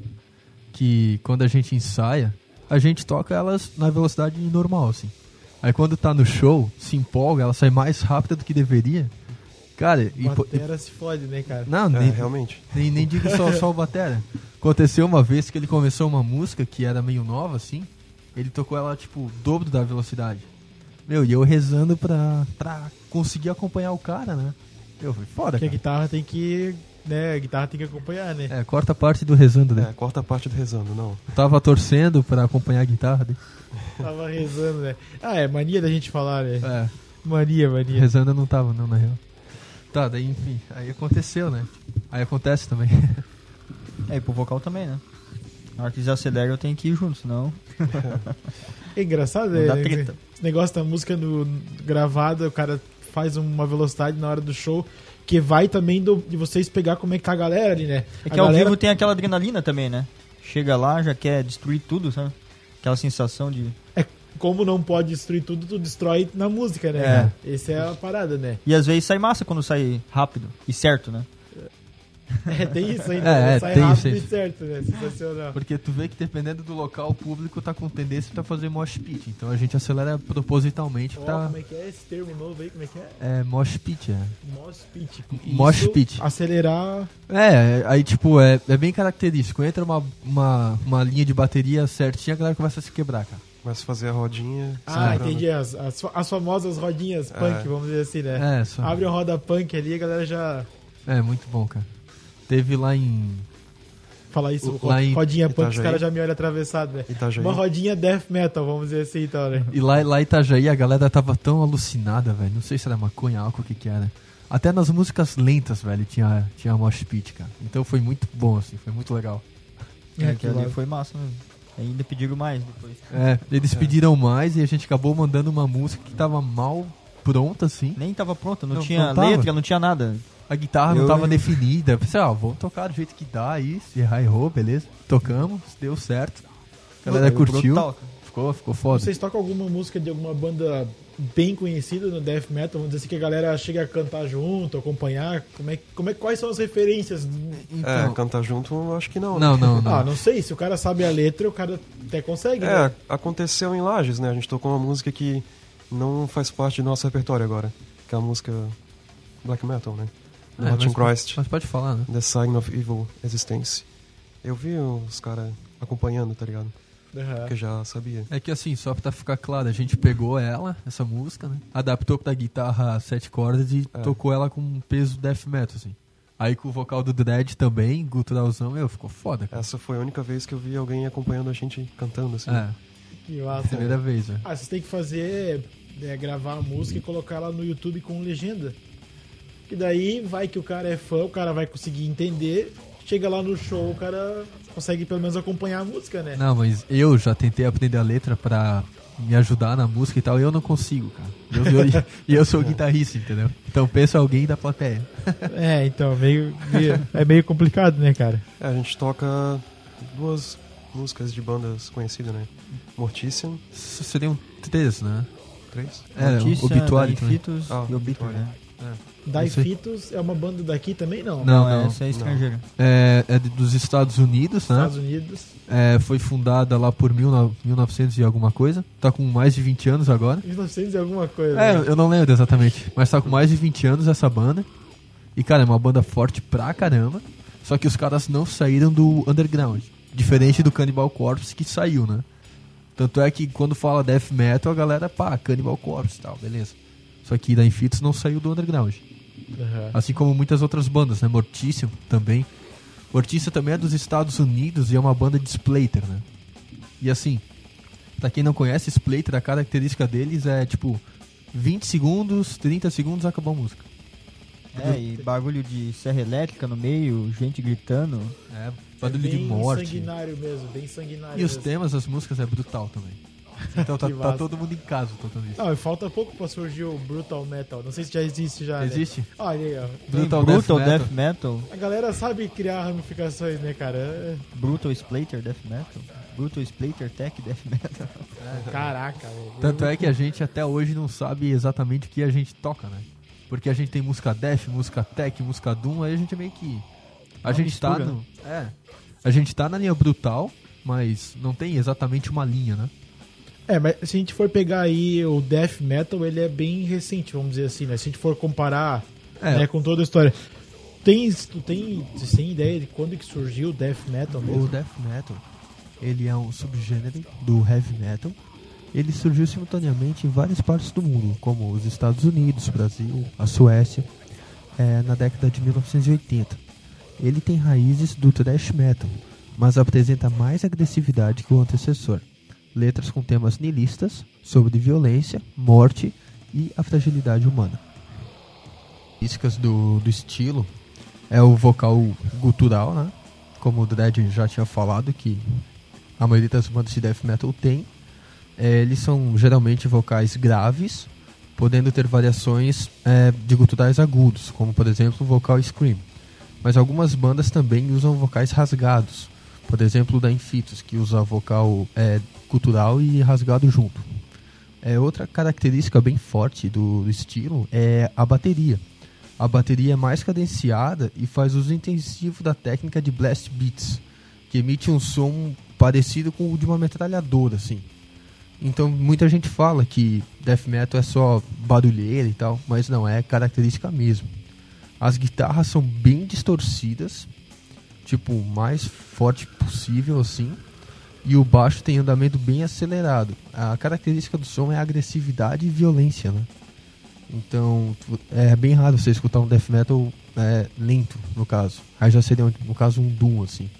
que quando a gente ensaia, a gente toca elas na velocidade normal, assim. Aí quando tá no show, se empolga, ela sai mais rápida do que deveria. Cara, e, po- e- Batera se fode, né, cara? não, É, nem, realmente. nem, nem digo só, só o Batera. Aconteceu uma vez que ele começou uma música que era meio nova, assim. Ele tocou ela, tipo, o dobro da velocidade. Meu, e eu rezando pra, pra conseguir acompanhar o cara, né? Eu falei, foda, Porque a cara. guitarra tem que. Né, a guitarra tem que acompanhar, né? É, corta a parte do rezando, né? É, corta a parte do rezando, não. Eu tava torcendo pra acompanhar a guitarra. né? Tava rezando, né? Ah, é mania da gente falar, né? É, Mania, mania. rezando eu não tava, não, na real. Tá, daí enfim, aí aconteceu, né? Aí acontece também. <laughs> É, e pro vocal também, né? Na hora que eles aceleram, eu tenho que ir junto, senão. <laughs> É engraçado, né? dá treta. Esse negócio da música no, gravada, o cara faz uma velocidade na hora do show que vai também do- de vocês pegar como é que tá a galera ali, né? É A que ao galera- vivo tem aquela adrenalina também, né? Chega lá, já quer destruir tudo, sabe? Aquela sensação de. É, como não pode destruir tudo, tu destrói na música, né? É. Essa é a parada, né? E às vezes sai massa quando sai rápido e certo, né? É, tem isso ainda. <laughs> É, né? é, Sai tem rápido isso e certo, né? Sensacional. Porque tu vê que dependendo do local, o público tá com tendência pra fazer mosh pit. Então a gente acelera propositalmente pra. como é que é esse termo novo aí? Como é que é? É, mosh pit, é. Mosh pit. Mosh pit. Acelerar. É, aí tipo, é, é bem característico. Entra uma, uma, uma linha de bateria certinha, a galera começa a se quebrar, cara. Começa a fazer a rodinha. Ah, entendi. As, as, fa- as famosas rodinhas punk, vamos dizer assim, né? É, só. Abre a roda punk ali, a galera já É, muito bom, cara. Teve lá em. fala isso. Lá em rodinha punk, os Itajaí. caras já me olham atravessado, né? Itajaí. Uma rodinha death metal, vamos dizer assim, então, né? E lá, lá em Itajaí a galera tava tão alucinada, velho. Não sei se era maconha, álcool, o que que era. Até nas músicas lentas, velho, tinha, tinha mosh pit, cara. Então foi muito bom, assim, foi muito legal. É, que que ali foi massa, né? Ainda pediram mais depois. É, eles pediram mais e a gente acabou mandando uma música que tava mal pronta, assim. Nem tava pronta, não, Não, tinha não letra, não tinha nada. A guitarra não Eu- tava definida. Eu Pensei, ó, vamos tocar do jeito que dá aí. Se errar, errou, beleza. Tocamos, deu certo. A galera Foi curtiu. Ficou, ficou foda. Vocês tocam alguma música de alguma banda bem conhecida no death metal? Vamos dizer assim, que a galera chega a cantar junto, acompanhar? Como é, como é, quais são as referências? É, Então, cantar junto, eu acho que não. né? não, não, <laughs> não. Ah, não sei. Se o cara sabe a letra, o cara até consegue, É, né? aconteceu em Lages, né? A gente tocou uma música que não faz parte do nosso repertório agora. Que é a música Black Metal, né? Do É, Latin mas- Christ, Mas pode falar, né? The Sign of Evil Existence. Eu vi os caras acompanhando, tá ligado? Aham. Porque eu já sabia. É que assim, só pra ficar claro, a gente pegou ela, essa música, né? Adaptou da guitarra sete cordas e É. tocou ela com um peso death metal, assim. Aí com o vocal do Dredd também, guturalzão, meu, ficou foda, cara. Essa foi a única vez que eu vi alguém acompanhando a gente cantando, assim. É, Que massa. primeira vez, velho. Ah, vocês têm que fazer, é, gravar a música e colocar ela no YouTube com legenda. Que daí vai que o cara é fã, o cara vai conseguir entender. Chega lá no show, o cara consegue pelo menos acompanhar a música, né? Não, mas eu já tentei aprender a letra pra me ajudar na música e tal, e eu não consigo, cara. Eu sou- <laughs> E eu, sou guitarrista, entendeu? Então pensa alguém da plateia. É, então, meio, meio- é meio complicado, né, cara? É, a gente toca duas músicas de bandas conhecidas, né? Mortician, Seriam três, né? três. É, Notícia, obituário também. Fitos Ah, e Obituary, né? Die sei. Fitos é uma banda daqui também, não? Não, Não, essa é estrangeira. É, é de- dos Estados Unidos, né? Estados Unidos. É, foi fundada lá por mil, no- 1900 e alguma coisa. Tá com mais de 20 anos agora. 1900 e alguma coisa. É, né? eu não lembro exatamente. Mas tá com mais de 20 anos essa banda. E, cara, é uma banda forte pra caramba. Só que os caras não saíram do underground. Diferente do Cannibal Corpse que saiu, né? Tanto é que quando fala death metal, a galera, pá, Cannibal Corpse e tal, beleza. Só que da Infitos não saiu do underground. Aham. Assim como muitas outras bandas, né? Mortícia também. Mortícia também é dos Estados Unidos e é uma banda de splater, né? E assim, pra quem não conhece, splater, a característica deles é tipo 20 segundos, 30 segundos, acabou a música. É, e bagulho de serra elétrica no meio, gente gritando. É, É barulho de bem morte. sanguinário mesmo, bem sanguinário. E os mesmo. temas das músicas é brutal também. <laughs> Então tá, tá todo mundo em casa tocando isso. Não, e falta pouco pra surgir o Brutal Metal. Não sei se já existe já. né? Existe? Olha aí, ó. Brutal Brutal, Death Death, Metal. A galera sabe criar ramificações, né, cara? É- Brutal Splater Death Metal. Brutal Splater Tech Death Metal. <laughs> Caraca, velho. Tanto é que a gente até hoje não sabe exatamente o que a gente toca, né? Porque a gente tem música death, música tech, música doom, aí a gente meio que a Uma gente tá mistura, no, é. A gente tá na linha brutal, mas não tem exatamente uma linha, né? É, mas se a gente for pegar aí o Death Metal, ele é bem recente, vamos dizer assim, né? Se a gente for comparar É. né, com toda a história. Tem, tu tem, você tem ideia de quando que surgiu o Death Metal O mesmo? death metal, ele é um subgênero do heavy metal. Ele surgiu simultaneamente em várias partes do mundo, como os Estados Unidos, Brasil, a Suécia, é, na década de 1980. Ele tem raízes do thrash metal, mas apresenta mais agressividade que o antecessor. Letras com temas nihilistas, sobre violência, morte e a fragilidade humana. Características do, do estilo é o vocal gutural, né? Como o Dredd já tinha falado, que a maioria das bandas de death metal tem. É, eles são geralmente vocais graves, podendo ter variações é, de guturais agudos, como por exemplo o vocal scream. Mas algumas bandas também usam vocais rasgados, por exemplo o da Infitos, que usa vocal é, gutural e rasgado junto. É, outra característica bem forte do, do estilo é a bateria. A bateria é mais cadenciada e faz uso intensivo da técnica de blast beats, que emite um som parecido com o de uma metralhadora, assim. Então muita gente fala que death metal é só barulheira e tal, mas não é característica mesmo. As guitarras são bem distorcidas, tipo o mais forte possível assim, e o baixo tem andamento bem acelerado. A característica do som é agressividade e violência, né? Então é bem raro você escutar um death metal é, lento, no caso. Aí já seria, no caso, um doom, assim.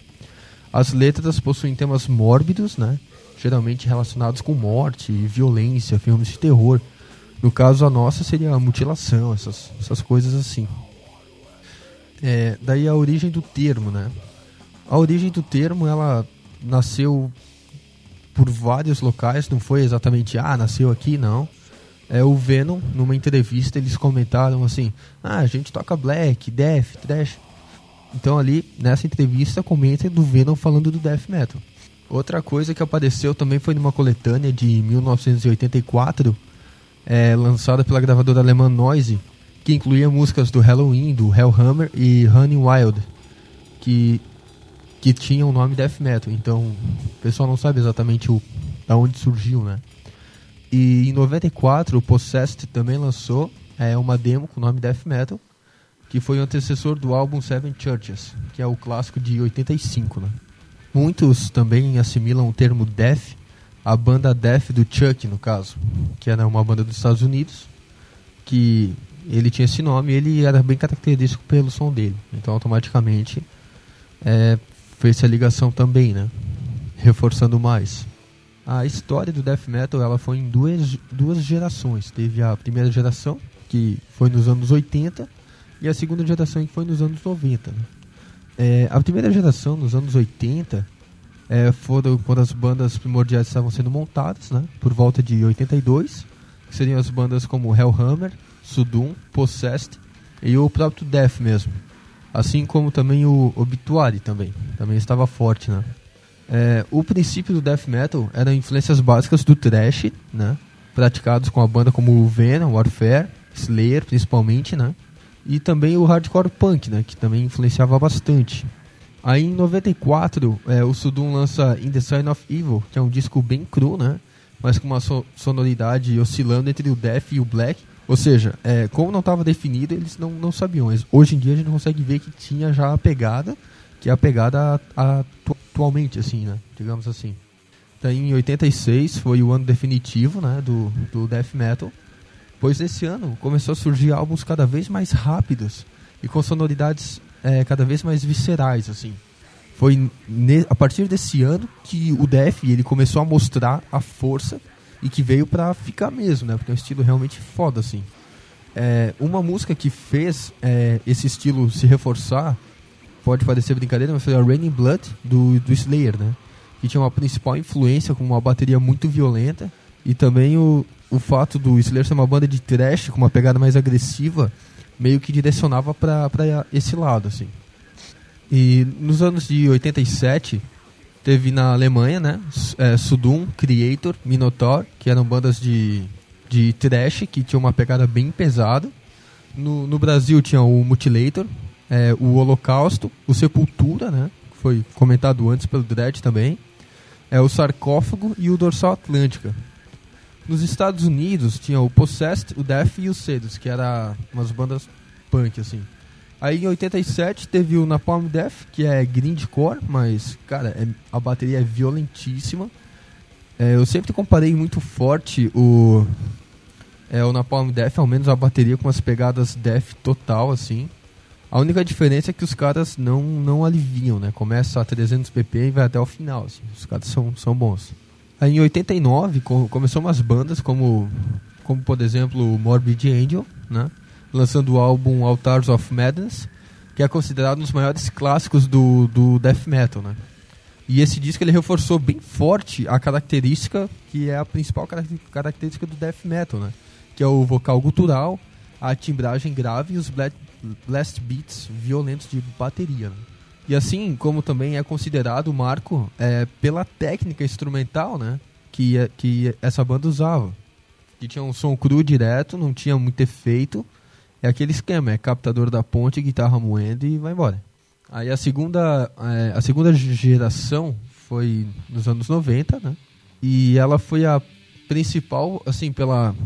As letras possuem temas mórbidos, né? Geralmente relacionados com morte, violência, filmes de terror. No caso, a nossa seria a mutilação, essas, essas coisas assim. É, daí a origem do termo, né? A origem do termo, ela nasceu por vários locais, não foi exatamente, ah, nasceu aqui, não. É, o Venom, numa entrevista, eles comentaram assim: ah, a gente toca black, death, trash. Então, ali, nessa entrevista, comenta do Venom falando do death metal. Outra coisa que apareceu também foi numa coletânea de 1984, é, lançada pela gravadora alemã Noise, que incluía músicas do Halloween, do Hellhammer e Honey Wild, que, que tinham o nome death metal. Então, o pessoal não sabe exatamente o, da onde surgiu, né? E em 94, o Possessed também lançou é, uma demo com o nome Death Metal, que foi o antecessor do álbum Seven Churches, que é o clássico de 85. Né? Muitos também assimilam o termo Death à banda Death do Chuck, no caso, que era uma banda dos Estados Unidos, que ele tinha esse nome e ele era bem característico pelo som dele. Então, automaticamente, é, fez essa ligação também, né? reforçando mais. A história do death metal ela foi em duas, duas gerações. Teve a primeira geração, que foi nos anos 80, e a segunda geração que foi nos anos 90. né? é, a primeira geração, nos anos 80, é, foram quando as bandas primordiais estavam sendo montadas, né? Por volta de 82, que seriam as bandas como Hellhammer, Sudum, Possessed e o próprio Death mesmo. Assim como também o Obituary também, também estava forte, né? É, o princípio do death metal eram influências básicas do thrash, né? Praticados com a banda como Venom, Warfare, Slayer principalmente, né? E também o hardcore punk, né? Que também influenciava bastante. Aí em 94, é, o Sudum lança In the Sign of Evil, que é um disco bem cru, né? Mas com uma so- sonoridade oscilando entre o death e o black. Ou seja, é, como não estava definido, eles não, não sabiam. Mas hoje em dia a gente consegue ver que tinha já a pegada, que é a pegada atualmente, assim, né? Digamos assim. Daí em 86 foi o ano definitivo, né? Do, do death metal. Pois esse ano começou a surgir álbuns cada vez mais rápidos e com sonoridades é, cada vez mais viscerais, assim. Foi a partir desse ano que o Def ele começou a mostrar a força e que veio pra ficar mesmo, né? Porque é um estilo realmente foda, assim. É, uma música que fez é, esse estilo se reforçar, pode parecer brincadeira, mas foi a Raining Blood do, do Slayer, né? Que tinha uma principal influência com uma bateria muito violenta e também o, o fato do Slayer ser uma banda de thrash com uma pegada mais agressiva meio que direcionava pra esse lado, assim. E nos anos de 87, teve na Alemanha, né? É, Sudum, Creator, Minotaur, que eram bandas de, de thrash, que tinham uma pegada bem pesada. No, no Brasil tinha o Mutilator, é, o Holocausto, o Sepultura, né? Que foi comentado antes pelo Dredd também. É o Sarcófago e o Dorsal Atlântica. Nos Estados Unidos tinha o Possessed, o Death e o Cedos, que eram umas bandas punk, assim. Aí em 87 teve o Napalm Death, que é grindcore, mas, cara, é- a bateria é violentíssima. É, eu sempre comparei muito forte o, é, o Napalm Death, ao menos a bateria com as pegadas Death total, assim. A única diferença é que os caras não, não aliviam, né? Começa a 300 pp e vai até o final, assim. Os caras são, são bons. Aí em 89 co começou umas bandas como, como por exemplo, o Morbid Angel, né? Lançando o álbum Altars of Madness, que é considerado um dos maiores clássicos do, do death metal, né? E esse disco ele reforçou bem forte a característica que é a principal caracter- característica do death metal, né? Que é o vocal gutural, a timbragem grave e os bla- blast beats violentos de bateria. né? E assim como também é considerado o marco é, pela técnica instrumental, né? Que, é- que essa banda usava. Que tinha um som cru direto, não tinha muito efeito. É aquele esquema, é captador da ponte, guitarra moendo e vai embora. Aí a segunda, é, a segunda geração foi nos anos 90, né? E ela foi a principal, assim, pela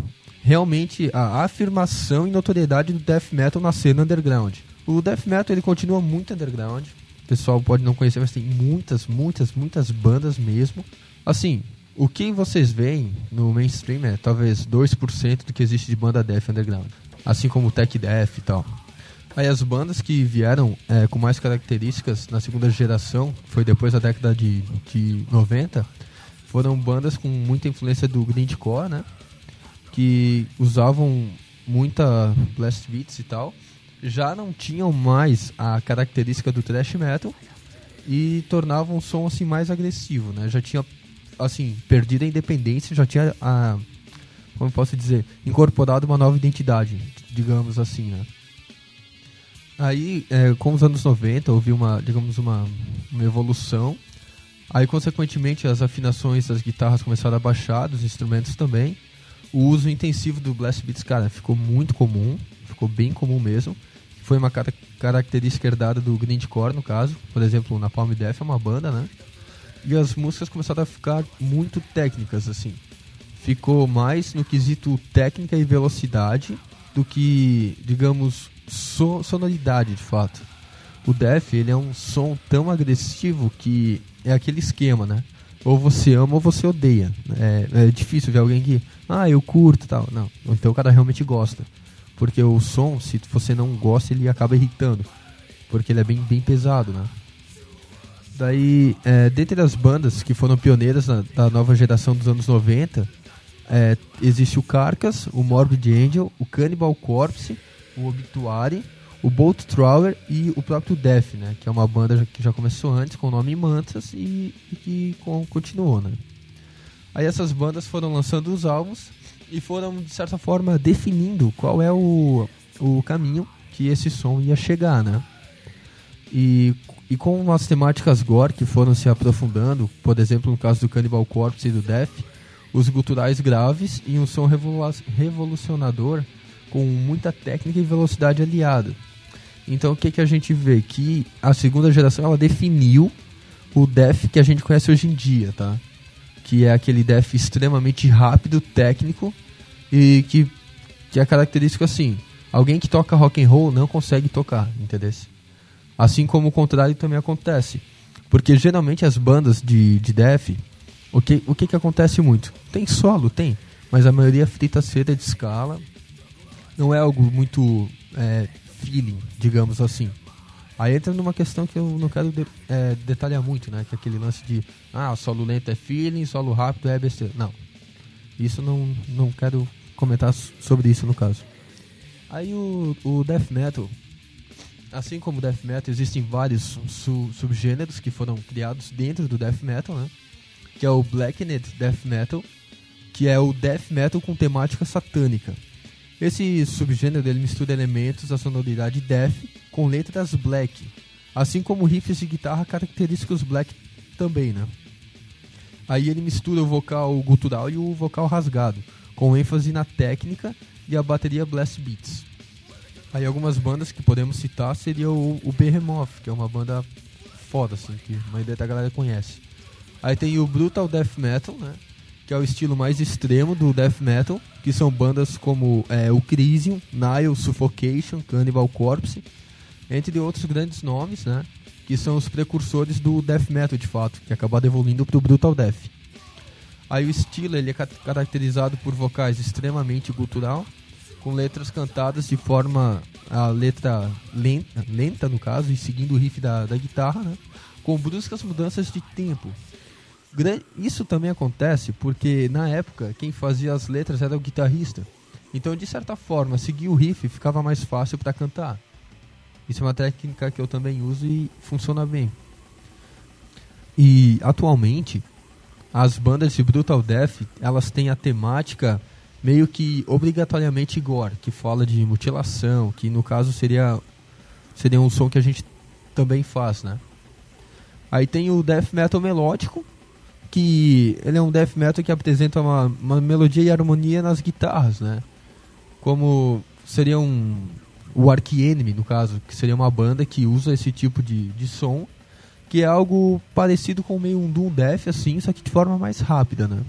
realmente a afirmação e notoriedade do death metal na cena underground. O death metal ele continua muito underground. O pessoal pode não conhecer, mas tem muitas, muitas, muitas bandas mesmo. Assim, o que vocês veem no mainstream é talvez 2% do que existe de banda death underground. Assim como o tech death e tal. Aí as bandas que vieram é, com mais características na segunda geração, foi depois da década de, de 90, foram bandas com muita influência do grindcore, né? Que usavam muita blast beats e tal. Já não tinham mais a característica do thrash metal e tornavam o som assim mais agressivo, né? Já tinha assim perdido a independência, já tinha a como posso dizer, incorporado uma nova identidade, digamos assim, né? Aí, é, com os anos 90, houve uma, digamos, uma, uma evolução. Aí, consequentemente, as afinações das guitarras começaram a baixar, dos instrumentos também. O uso intensivo do blast beats, cara, ficou muito comum, ficou bem comum mesmo. Foi uma cara- característica herdada do grindcore, no caso. Por exemplo, na Palm Death é uma banda, né? E as músicas começaram a ficar muito técnicas, assim. Ficou mais no quesito técnica e velocidade do que, digamos, so- sonoridade, de fato. O Def, ele é um som tão agressivo que é aquele esquema, né? Ou você ama ou você odeia. É, é difícil ver alguém que, ah, eu curto tal. Não, então o cara realmente gosta. Porque o som, se você não gosta, ele acaba irritando. Porque ele é bem, bem pesado, né? Daí, é, dentre as bandas que foram pioneiras na- da nova geração dos anos 90, é, existe o Carcass, o Morbid Angel, o Cannibal Corpse, o Obituary, o Bolt Thrower e o próprio Death, né? Que é uma banda que já começou antes com o nome Mantas e, e que con- continuou, né? Aí essas bandas foram lançando os álbuns e foram, de certa forma, definindo qual é o, o caminho que esse som ia chegar, né? E, e com as temáticas gore que foram se aprofundando, por exemplo, no caso do Cannibal Corpse e do Death, os guturais graves e um som revolu- revolucionador com muita técnica e velocidade aliada. Então o que, que a gente vê? Que a segunda geração ela definiu o Death que a gente conhece hoje em dia, tá? Que é aquele Death extremamente rápido, técnico e que, que é característico assim. Alguém que toca rock and roll não consegue tocar, entendeu? Assim como o contrário também acontece. Porque geralmente as bandas de, de death, o que, o que que acontece muito? Tem solo, tem, mas a maioria frita cera de escala. Não é algo muito é, feeling, digamos assim. Aí entra numa questão que eu não quero de- é, detalhar muito, né? Que é aquele lance de, ah, solo lento é feeling, solo rápido é besteira. Não. Isso não, não quero comentar sobre isso no caso. Aí o, o death metal, assim como o death metal, existem vários su- subgêneros que foram criados dentro do death metal, né? Que é o blackened death metal, que é o death metal com temática satânica. Esse subgênero ele mistura elementos da sonoridade death com letras black, assim como riffs de guitarra característicos black também, né? Aí ele mistura o vocal gutural e o vocal rasgado, com ênfase na técnica e a bateria blast beats. Aí algumas bandas que podemos citar seria o, o Behemoth, que é uma banda foda, assim, que a maioria da galera conhece. Aí tem o Brutal Death Metal, né? Que é o estilo mais extremo do Death Metal, que são bandas como é, o Crisium, Nile, Suffocation, Cannibal Corpse, entre outros grandes nomes, né? Que são os precursores do Death Metal, de fato, que acabaram evoluindo para o Brutal Death. Aí o estilo ele é ca- caracterizado por vocais extremamente gutural, com letras cantadas de forma a letra lenta, lenta no caso, e seguindo o riff da, da guitarra, né? com bruscas mudanças de tempo. Isso também acontece porque na época quem fazia as letras era o guitarrista. Então, de certa forma, seguir o riff ficava mais fácil para cantar. Isso é uma técnica que eu também uso e funciona bem. E atualmente, as bandas de Brutal Death, elas têm a temática meio que obrigatoriamente gore, que fala de mutilação, que no caso seria seria um som que a gente também faz, né? Aí tem o death metal melódico, que ele é um death metal que apresenta uma, uma melodia e harmonia nas guitarras, né? Como seria um o Arch no caso, que seria uma banda que usa esse tipo de, de som, que é algo parecido com meio um doom death assim, só que de forma mais rápida, né?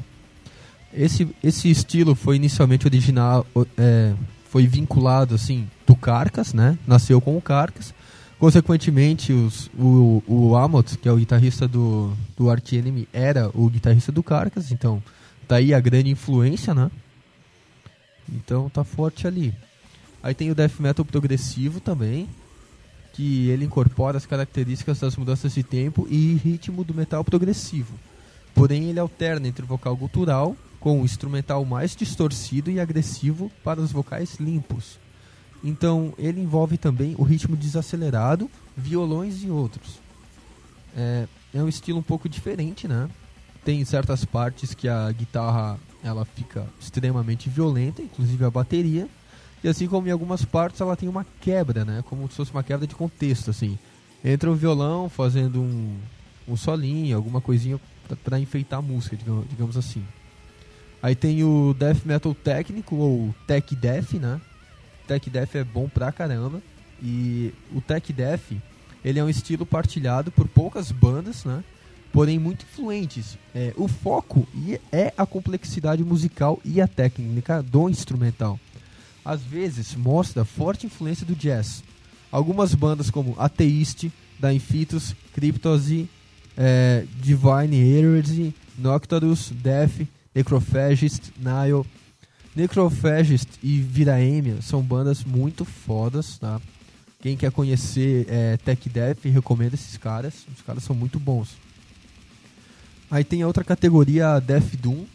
Esse, esse estilo foi inicialmente original, é, foi vinculado assim do Carcass, né? Nasceu com o Carcass. Consequentemente, os, o, o Amott, que é o guitarrista do, do Arch Enemy, era o guitarrista do Carcass, então daí a grande influência, né? Então tá forte ali. Aí tem o death metal progressivo também, que ele incorpora as características das mudanças de tempo e ritmo do metal progressivo. Porém, ele alterna entre o vocal gutural com o instrumental mais distorcido e agressivo para os vocais limpos. Então, ele envolve também o ritmo desacelerado, violões e outros. É, é um estilo um pouco diferente, né? Tem certas partes que a guitarra ela fica extremamente violenta, inclusive a bateria. E assim como em algumas partes ela tem uma quebra, né? Como se fosse uma quebra de contexto, assim. Entra o violão fazendo um, um solinho, alguma coisinha para enfeitar a música, digamos, digamos assim. Aí tem o death metal técnico ou tech death, né? Tech death é bom pra caramba. E o tech death, ele é um estilo partilhado por poucas bandas, né? Porém muito influentes. É, o foco é a complexidade musical e a técnica do instrumental. Às vezes mostra forte influência do jazz. Algumas bandas como Atheist, Da Infitus, Cryptosy, é, Divine Heresy, Nocturus, Death, Necrophagist, Nile. Necrophagist e Viraemia são bandas muito fodas, tá? Quem quer conhecer é, Tech Death, recomendo esses caras. Os caras são muito bons. Aí tem a outra categoria, Death Doom,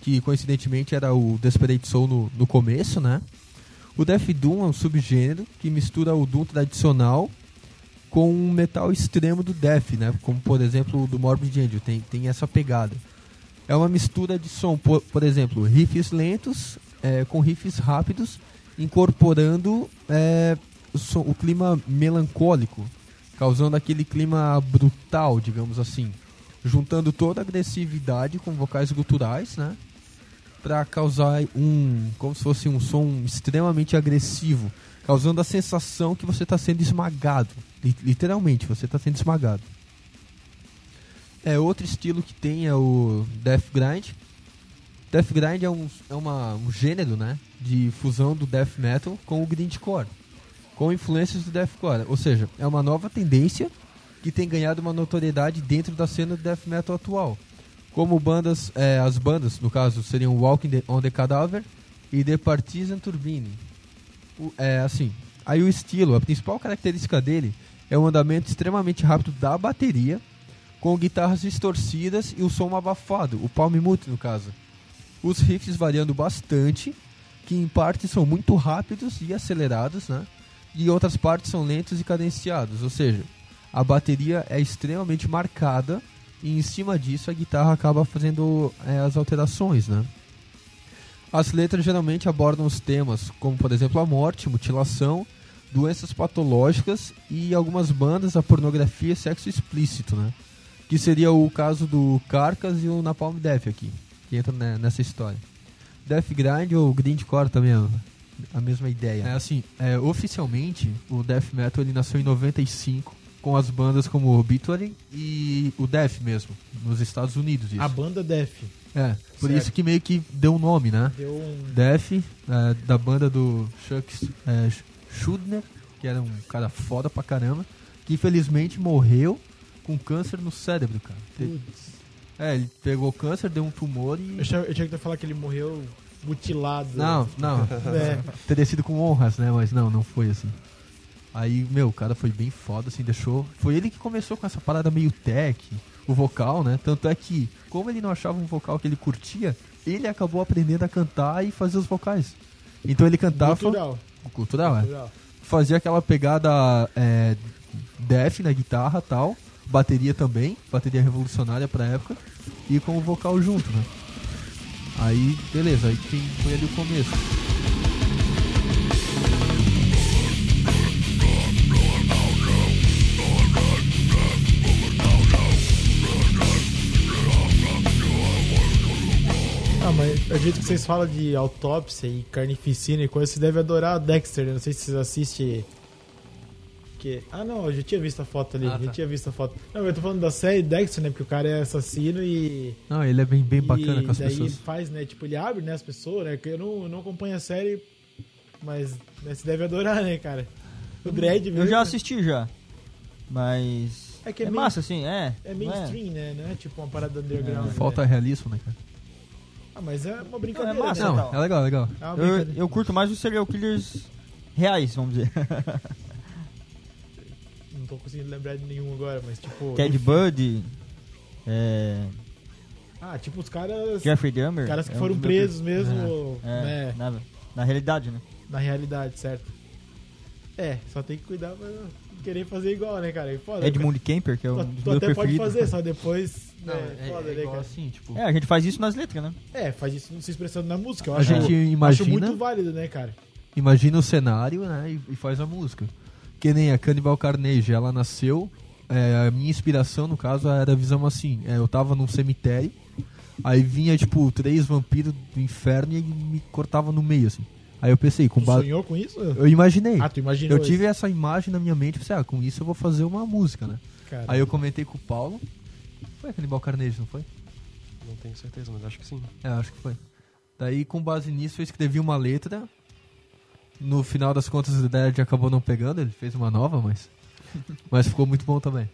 que coincidentemente era o Desperate Soul no, no começo, né? O Death Doom é um subgênero que mistura o Doom tradicional com um metal extremo do Death, né? Como por exemplo o do Morbid Angel, tem, tem essa pegada. É uma mistura de som, por, por exemplo, riffs lentos é, com riffs rápidos, incorporando é, o, som- o clima melancólico, causando aquele clima brutal, digamos assim. Juntando toda a agressividade com vocais guturais, né? Pra causar um. como se fosse um som extremamente agressivo, causando a sensação que você está sendo esmagado. Li- Literalmente, você está sendo esmagado. É outro estilo que tem é o Death Grind. Death Grind é um, é uma, um gênero, né, de fusão do death metal com o grindcore, com influências do deathcore. Ou seja, é uma nova tendência que tem ganhado uma notoriedade dentro da cena do death metal atual. Como bandas, é, as bandas, no caso, seriam Walking on the Cadaver e The Partisan Turbine. O- é assim, aí o estilo, a principal característica dele é o andamento extremamente rápido da bateria, com guitarras distorcidas e o som abafado, o palm mute no caso. Os riffs variando bastante, que em partes são muito rápidos e acelerados, né? E outras partes são lentos e cadenciados, ou seja, a bateria é extremamente marcada e em cima disso a guitarra acaba fazendo é, as alterações, né? As letras geralmente abordam os temas como, por exemplo, a morte, mutilação, doenças patológicas e algumas bandas a pornografia e sexo explícito, né? Que seria o caso do Carcass e o Napalm Death aqui, que entra né, nessa história. Death Grind ou Grindcore também é a mesma ideia. É assim, é, oficialmente o Death Metal ele nasceu em 95 com as bandas como o Obituary e o Death mesmo, nos Estados Unidos isso. A banda Def É, por Certo. isso que meio que deu um nome, né? deu um. Def, é, da banda do Chuck é, Schudner, que era um cara foda pra caramba, que infelizmente morreu com câncer no cérebro, cara. Putz. É, ele pegou câncer, deu um tumor e. Eu tinha, eu tinha que falar que ele morreu mutilado. Não, não. <laughs> É. Teria sido com honras, né? Mas não, não foi assim. Aí, meu, o cara foi bem foda, assim, deixou. Foi ele que começou com essa parada meio tech, o vocal, né? Tanto é que, como ele não achava um vocal que ele curtia, ele acabou aprendendo a cantar e fazer os vocais. Então ele cantava. Cultural. Cultural, é. Cultural. Fazia aquela pegada é, def na guitarra tal, bateria também, bateria revolucionária pra época, e com o vocal junto, né? Aí, beleza, aí tem, foi ali o começo. Ah, mas do jeito que vocês falam de autópsia e carnificina e coisa, você deve adorar Dexter, né? Não sei se vocês assistem. Que... Ah, não, eu já tinha visto a foto ali. Ah, já tá. tinha visto a foto. Não, eu tô falando da série Dexter, né? Porque o cara é assassino e. Não, ele é bem, bem bacana e com as daí pessoas. ele faz, né? Tipo, ele abre, né, as pessoas, né? Que eu não, eu não acompanho a série, mas né, você deve adorar, né, cara? O Dredd Eu mesmo, já assisti já. Mas. É que é É, meio- massa, assim, é. É mainstream, né? Não é tipo uma parada underground. né? Falta realismo, né, cara? Ah, mas é uma brincadeira. Não, é massa, né? Não, é legal, legal. É Eu, eu curto mais os serial killers reais, vamos dizer. <laughs> Não tô conseguindo lembrar de nenhum agora, mas tipo. Ted Bundy, é, Ah, tipo os caras. Jeffrey Dahmer. caras que é um foram meus presos mesmo, É, né? na, na realidade, né? Na realidade, certo? É, só tem que cuidar pra não querer fazer igual, né, cara? É Foda, Edmund Kemper, que é cara. um dos Tu, até pode preferidos. fazer, só depois. <laughs> né, foda, né, cara? assim, tipo... É, a gente faz isso nas letras, né? É, faz isso se expressando na música. Eu A acho, gente acho imagina- muito válido, né, cara? imagina o cenário, né, e, e faz a música. Que nem a Cannibal Carnage, ela nasceu, é, a minha inspiração, no caso, era a visão assim, é, eu tava num cemitério, aí vinha, tipo, três vampiros do inferno e me cortava no meio, assim. Aí eu pensei, com base... sonhou com isso? Eu imaginei. Ah, tu imaginou eu tive essa imagem na minha mente, pensei, ah, com isso eu vou fazer uma música, né? isso, cara. Aí eu comentei com o Paulo, foi a Cannibal Carnage, não foi? Não tenho certeza, mas acho que sim. É, acho que foi. Daí, com base nisso, eu escrevi uma letra. No final das contas, o Dead acabou não pegando, ele fez uma nova, mas. <laughs> mas ficou muito bom também.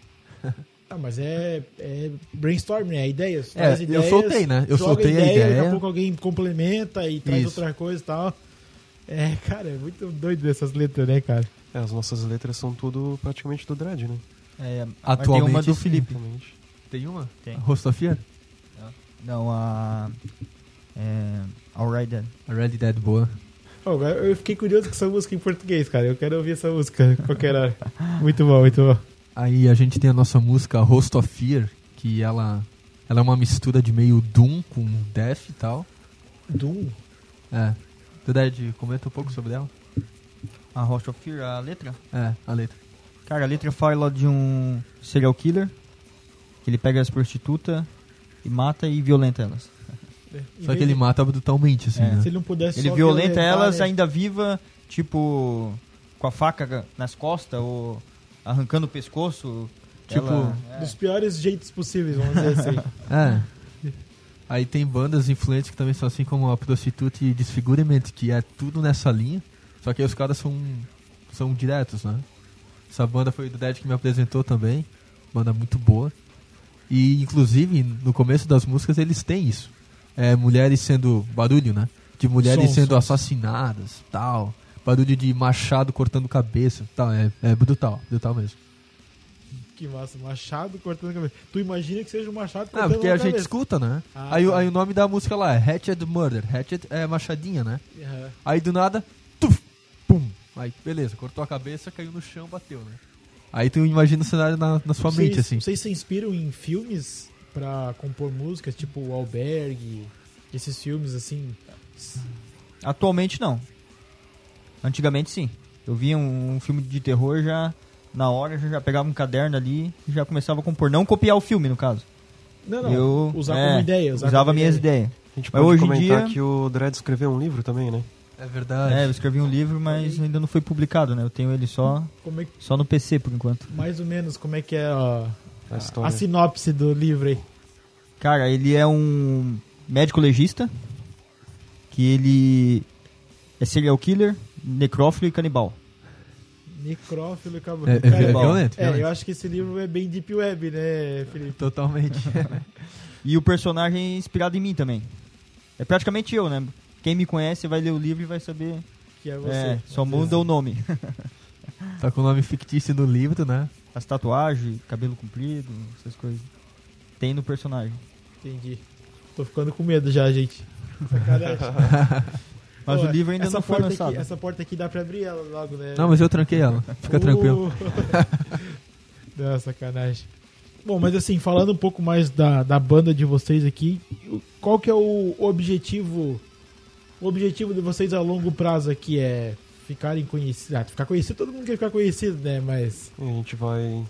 Ah, mas é, é brainstorming, né? Ideias. É, traz eu ideias, soltei, né? Eu soltei a Daqui ideia. a pouco alguém complementa e traz Isso. outra coisa e tal. É, cara, é muito doido essas letras, né, cara? É, as nossas letras são tudo praticamente do Dredd, né? É, mas Atualmente, tem uma do sim. Felipe. Exatamente. Tem uma? Tem. A Rostofia? Não, a. É. Alright Dead. A Red Dead boa. Eu fiquei curioso com essa música em português, cara. Eu quero ouvir essa música qualquer hora. Muito bom, muito bom. Aí a gente tem a nossa música Host of Fear, que ela, ela é uma mistura de meio Doom com Death e tal. Doom? É. Dred, comenta um pouco sobre ela. A Host of Fear, a letra? É, a letra. Cara, a letra fala de um serial killer que ele pega as prostitutas e mata e violenta elas. Só que ele de- mata brutalmente, assim, É. né? Se ele não pudesse Ele só violenta elas ainda viva, tipo, com a faca nas costas ou arrancando o pescoço. Tipo, Ela- é. Dos piores jeitos possíveis, vamos dizer assim. <laughs> É. Aí tem bandas influentes que também são assim como a Prostitute e Disfigurement, que é tudo nessa linha. Só que aí os caras são, são diretos, né? Essa banda foi o Dead que me apresentou também. Banda muito boa. E inclusive, no começo das músicas eles têm isso. É, mulheres sendo barulho, né? De mulheres Som, sendo som. assassinadas, tal. Barulho de machado cortando cabeça, tal. É, é brutal, brutal mesmo. que massa, machado cortando a cabeça. Tu imagina que seja um machado cortando porque uma a gente cabeça. escuta, né? Ah, aí, o- tá. aí o nome da música lá é Hatchet Murder. Hatchet é machadinha, né? Aham. Aí do nada, tuf, pum. Aí, beleza, cortou a cabeça, caiu no chão, bateu, né? Aí tu imagina o cenário na, na sua Vocês, mente, assim. vocês se inspiram em filmes pra compor músicas, tipo o Albergue, esses filmes assim? Atualmente não. Antigamente sim. Eu via um, um filme de terror já na hora, já, já pegava um caderno ali e já começava a compor. Não copiar o filme, no caso. Não, não. eu usar é, como ideia. Usar usava como minhas ideia. ideias. A gente Mas pode hoje comentar dia- que o Dredd escreveu um livro também, né? É verdade. É, eu escrevi um livro, mas ainda não foi publicado, né? Eu tenho ele só, Como é que- só no PC por enquanto. mais ou menos como é que é a, A história. a sinopse do livro aí. Cara, ele é um médico legista que ele é serial killer, necrófilo e canibal. Necrófilo e acabou. É, é, Cara, é violento, é, violento. eu acho que esse livro é bem deep web, né, Felipe? Totalmente. <laughs> E o personagem é inspirado em mim também. É praticamente eu, né? Quem me conhece vai ler o livro e vai saber. Que é você. É, só muda o nome. tá com o nome fictício no livro, né? As tatuagens, cabelo comprido, essas coisas. Tem no personagem. Entendi. Tô ficando com medo já, gente. Sacanagem. <laughs> Mas Pô, o livro ainda essa não foi porta lançado. Aqui, essa porta aqui dá pra abrir ela logo, né? Não, mas eu tranquei ela. Fica Uh. tranquilo. <laughs> Não, sacanagem. Bom, mas assim, falando um pouco mais da, da banda de vocês aqui, qual que é o objetivo o objetivo de vocês a longo prazo aqui é ficarem conhecidos? Ah, ficar conhecido, todo mundo quer ficar conhecido, né? Mas E a gente vai.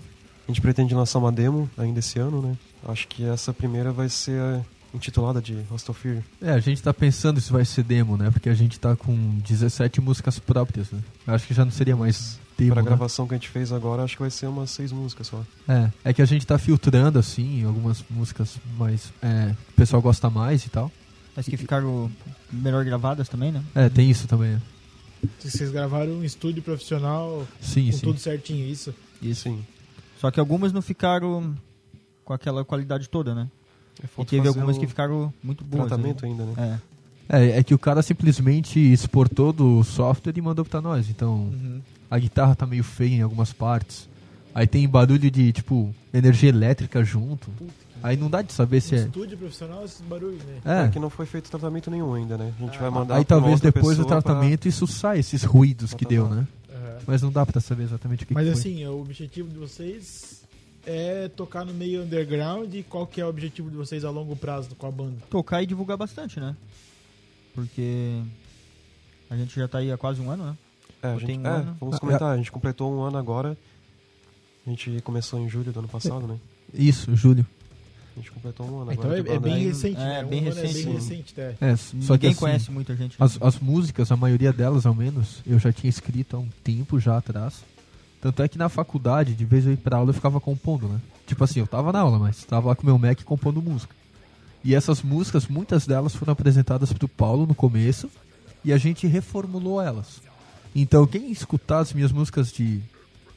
A gente pretende lançar uma demo ainda esse ano, né? Acho que essa primeira vai ser a intitulada de Hostel Fear. É, a gente tá pensando se vai ser demo, né? Porque a gente tá com 17 músicas próprias, né? Acho que já não seria mais demo, Pra né? gravação que a gente fez agora, acho que vai ser umas seis músicas só. É, é que a gente tá filtrando, assim, algumas músicas mais... É, o pessoal gosta mais e tal. Mas que ficaram melhor gravadas também, né? É, tem isso também. Né? vocês gravaram um estúdio profissional Sim, com sim. tudo certinho, isso? Sim. Só que algumas não ficaram com aquela qualidade toda, né? É, E teve algumas que ficaram muito boas. tratamento aí. ainda, né? É. É, é que o cara simplesmente exportou do software e mandou pra nós. Então, Uhum. a guitarra tá meio feia em algumas partes. Aí tem barulho de, tipo, energia elétrica junto. Aí não dá de saber se é... estúdio profissional, esses barulhos, né? É. É, que não foi feito tratamento nenhum ainda, né? A gente vai mandar aí talvez depois do pessoa pra- tratamento isso sai, esses ruídos que deu, Tratamento. né? Aham. Mas não dá pra saber exatamente o que, Mas que foi. assim, o objetivo de vocês é tocar no meio underground e qual que é o objetivo de vocês a longo prazo com a banda? Tocar e divulgar bastante, né? Porque a gente já tá aí há quase um ano, né? É, a gente, um é, ano. vamos Ah, comentar. A gente completou um ano agora. A gente começou em julho do ano passado, né? Isso, Júlio. A gente completou um ano Então agora. é, de é banda. bem recente, é, né? bem um ano recente, é bem sim. recente, né? É, só Ninguém que assim, conhece muita gente. né? As, as músicas, a maioria delas ao menos, eu já tinha escrito há um tempo já atrás. Tanto é que na faculdade, de vez eu ir pra aula, eu ficava compondo, né? Tipo assim, eu tava na aula, mas tava lá com o meu Mac compondo música. E essas músicas, muitas delas foram apresentadas pro Paulo no começo e a gente reformulou elas. Então, quem escutar as minhas músicas de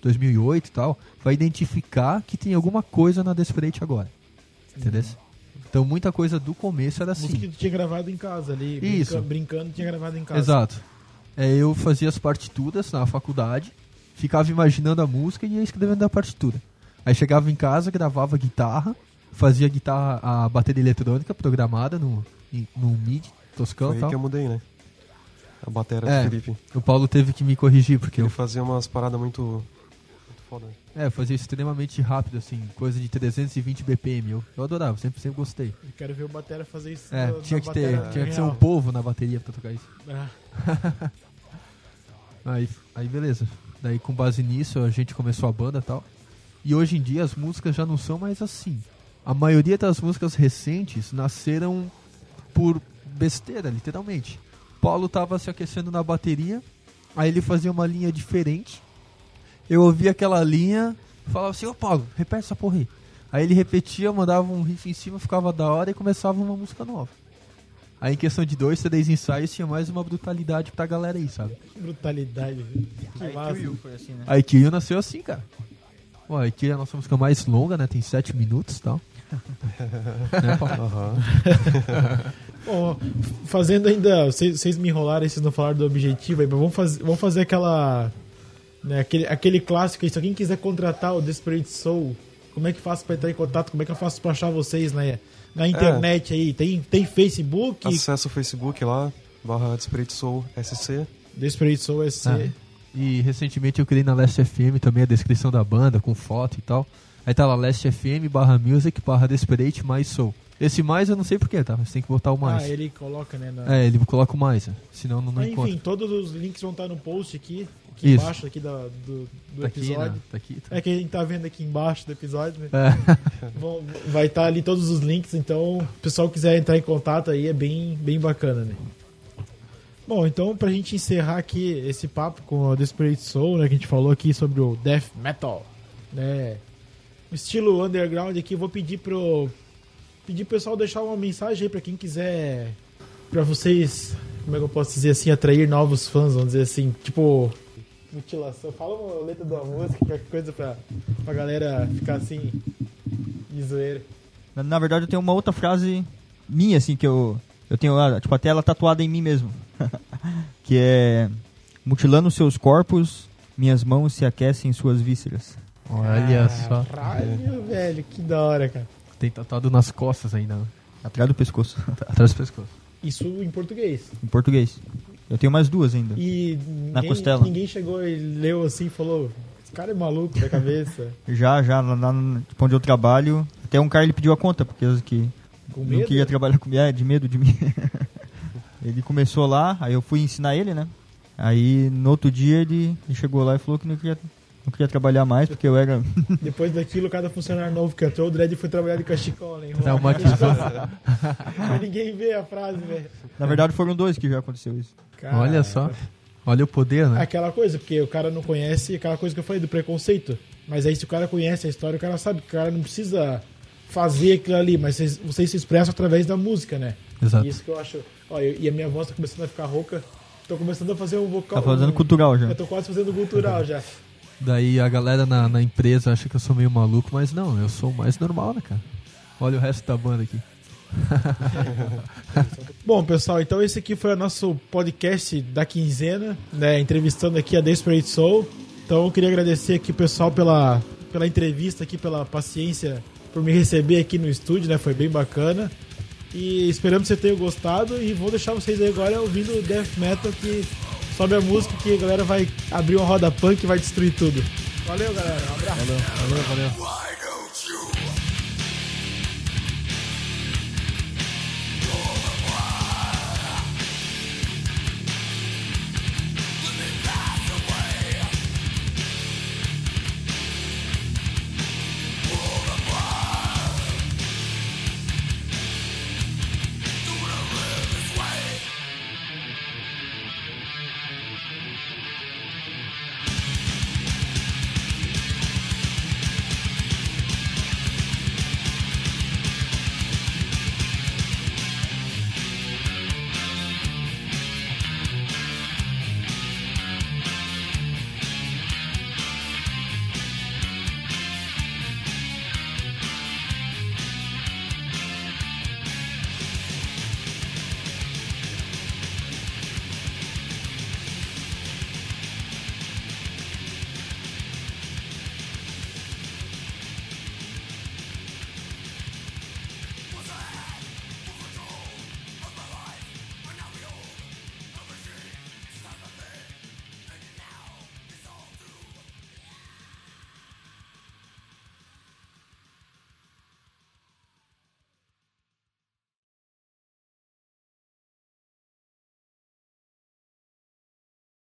2008 e tal, vai identificar que tem alguma coisa na Desperate agora. Entendeu? Então, muita coisa do começo era assim. Música que tu tinha gravado em casa ali, Isso. brinca- brincando, tinha gravado em casa. Exato. É, eu fazia as partituras na faculdade, ficava imaginando a música e ia escrevendo a partitura. Aí chegava em casa, gravava a guitarra, fazia a guitarra, a bateria eletrônica programada no, no MIDI, toscão Foi e tal. que eu mudei, né? a bateria É. do Felipe. O Paulo teve que me corrigir, porque Ele eu fazia umas paradas muito foda. é, fazia extremamente rápido, assim, coisa de 320 BPM. Eu, eu adorava, sempre, sempre gostei. Eu quero ver o Batera fazer isso. É, na- tinha na que ter, tinha que ser um povo na bateria pra tocar isso. Ah, <laughs> Aí, aí beleza. Daí com base nisso a gente começou a banda e tal. E hoje em dia as músicas já não são mais assim. A maioria das músicas recentes nasceram por besteira, literalmente. Paulo tava se aquecendo na bateria, aí ele fazia uma linha diferente. Eu ouvia aquela linha, falava assim, ô Paulo, repete essa porra aí. Aí ele repetia, mandava um riff em cima, ficava da hora e começava uma música nova. Aí em questão de dois, três ensaios tinha mais uma brutalidade pra galera aí, sabe? brutalidade. Que Aí massa. You foi assim, né? A Ikiryu nasceu assim, cara. Pô, a Ikiryu é a nossa música mais longa, né? Tem sete minutos e tal. <laughs> né. Bom, <laughs> fazendo ainda. Vocês, me enrolaram vocês não falaram do objetivo aí, mas vamos fazer, vamos fazer aquela. Né, aquele, aquele clássico aí. Se alguém quiser contratar o Desperate Soul, como é que faço pra entrar em contato? Como é que eu faço pra achar vocês na, na internet aí? Tem, tem Facebook? Acessa o Facebook lá, barra Desperate Soul SC. Desperate Soul SC. É. E recentemente eu criei na Last FM também a descrição da banda, com foto e tal. Aí tá lá Last FM barra music barra desperate mais soul. Esse mais eu não sei porquê, tá? Você tem que botar o mais. Ah, ele coloca, né? na- É, ele coloca o mais, senão não, não Mas, encontra. enfim, todos os links vão estar no post aqui, aqui Isso. embaixo aqui da- do, do Tá aqui, episódio. né? Tá aqui. Tá. É que a gente tá vendo aqui embaixo do episódio, né? É. <laughs> Vão- vai estar ali todos os links, então o pessoal quiser entrar em contato aí é bem, bem bacana, né? Bom, então pra gente encerrar aqui esse papo com o Desperate Soul, né, que a gente falou aqui sobre o Death Metal, né? O estilo underground aqui, vou pedir pro pedir pro pessoal deixar uma mensagem aí pra quem quiser pra vocês, como é que eu posso dizer assim, atrair novos fãs, vamos dizer assim, tipo mutilação. Fala uma letra de uma música, qualquer coisa pra, pra galera ficar assim de zoeira. Na, na verdade, eu tenho uma outra frase minha, assim, que eu, eu tenho, ah, tipo, até ela tatuada em mim mesmo. <laughs> que é... Mutilando seus corpos, minhas mãos se aquecem em suas vísceras. Olha só. Caralho, velho, que da hora, cara. Tem tatuado nas costas ainda. né? Atrás do pescoço. Atrás do pescoço. Isso em português. em português. Eu tenho mais duas ainda. E Na ninguém, costela. ninguém chegou e leu assim e falou: Esse cara é maluco da cabeça. <laughs> Já, já, lá, lá tipo, onde eu trabalho, até um cara ele pediu a conta, porque que Com não medo? queria trabalhar comigo, é, de medo de <laughs> mim. ele começou lá, aí eu fui ensinar ele, né? Aí no outro dia ele, ele chegou lá e falou que não queria, não queria trabalhar mais, porque eu era. <laughs> Depois daquilo, cada funcionário novo que entrou, o Dredd foi trabalhar de cachecol, né? Traumatizou. Mas ninguém vê a frase, velho. Na verdade foram dois que já aconteceu isso. Cara, Olha só. Olha o poder, né? Aquela coisa, porque o cara não conhece, aquela coisa que eu falei do preconceito. Mas aí se o cara conhece a história, o cara sabe que o cara não precisa fazer aquilo ali, mas vocês, vocês se expressam através da música, né? Exato. Isso que eu acho. Ó, eu- e a minha voz tá começando a ficar rouca. Tô começando a fazer um vocal. Tá fazendo um- cultural já. Eu tô quase fazendo cultural já. Daí a galera na, na empresa acha que eu sou meio maluco, mas não, eu sou mais normal, né, cara? Olha o resto da banda aqui. <laughs> Bom, pessoal, então esse aqui foi o nosso podcast da quinzena, né? Entrevistando aqui a Desperate Soul. Então eu queria agradecer aqui o pessoal pela, pela entrevista aqui, pela paciência por me receber aqui no estúdio, né? Foi bem bacana. E esperamos que vocês tenham gostado. E vou deixar vocês agora ouvindo o Death Metal que sobe a música que a galera vai abrir uma roda punk e vai destruir tudo. Valeu, galera. Um abraço. Valeu, valeu.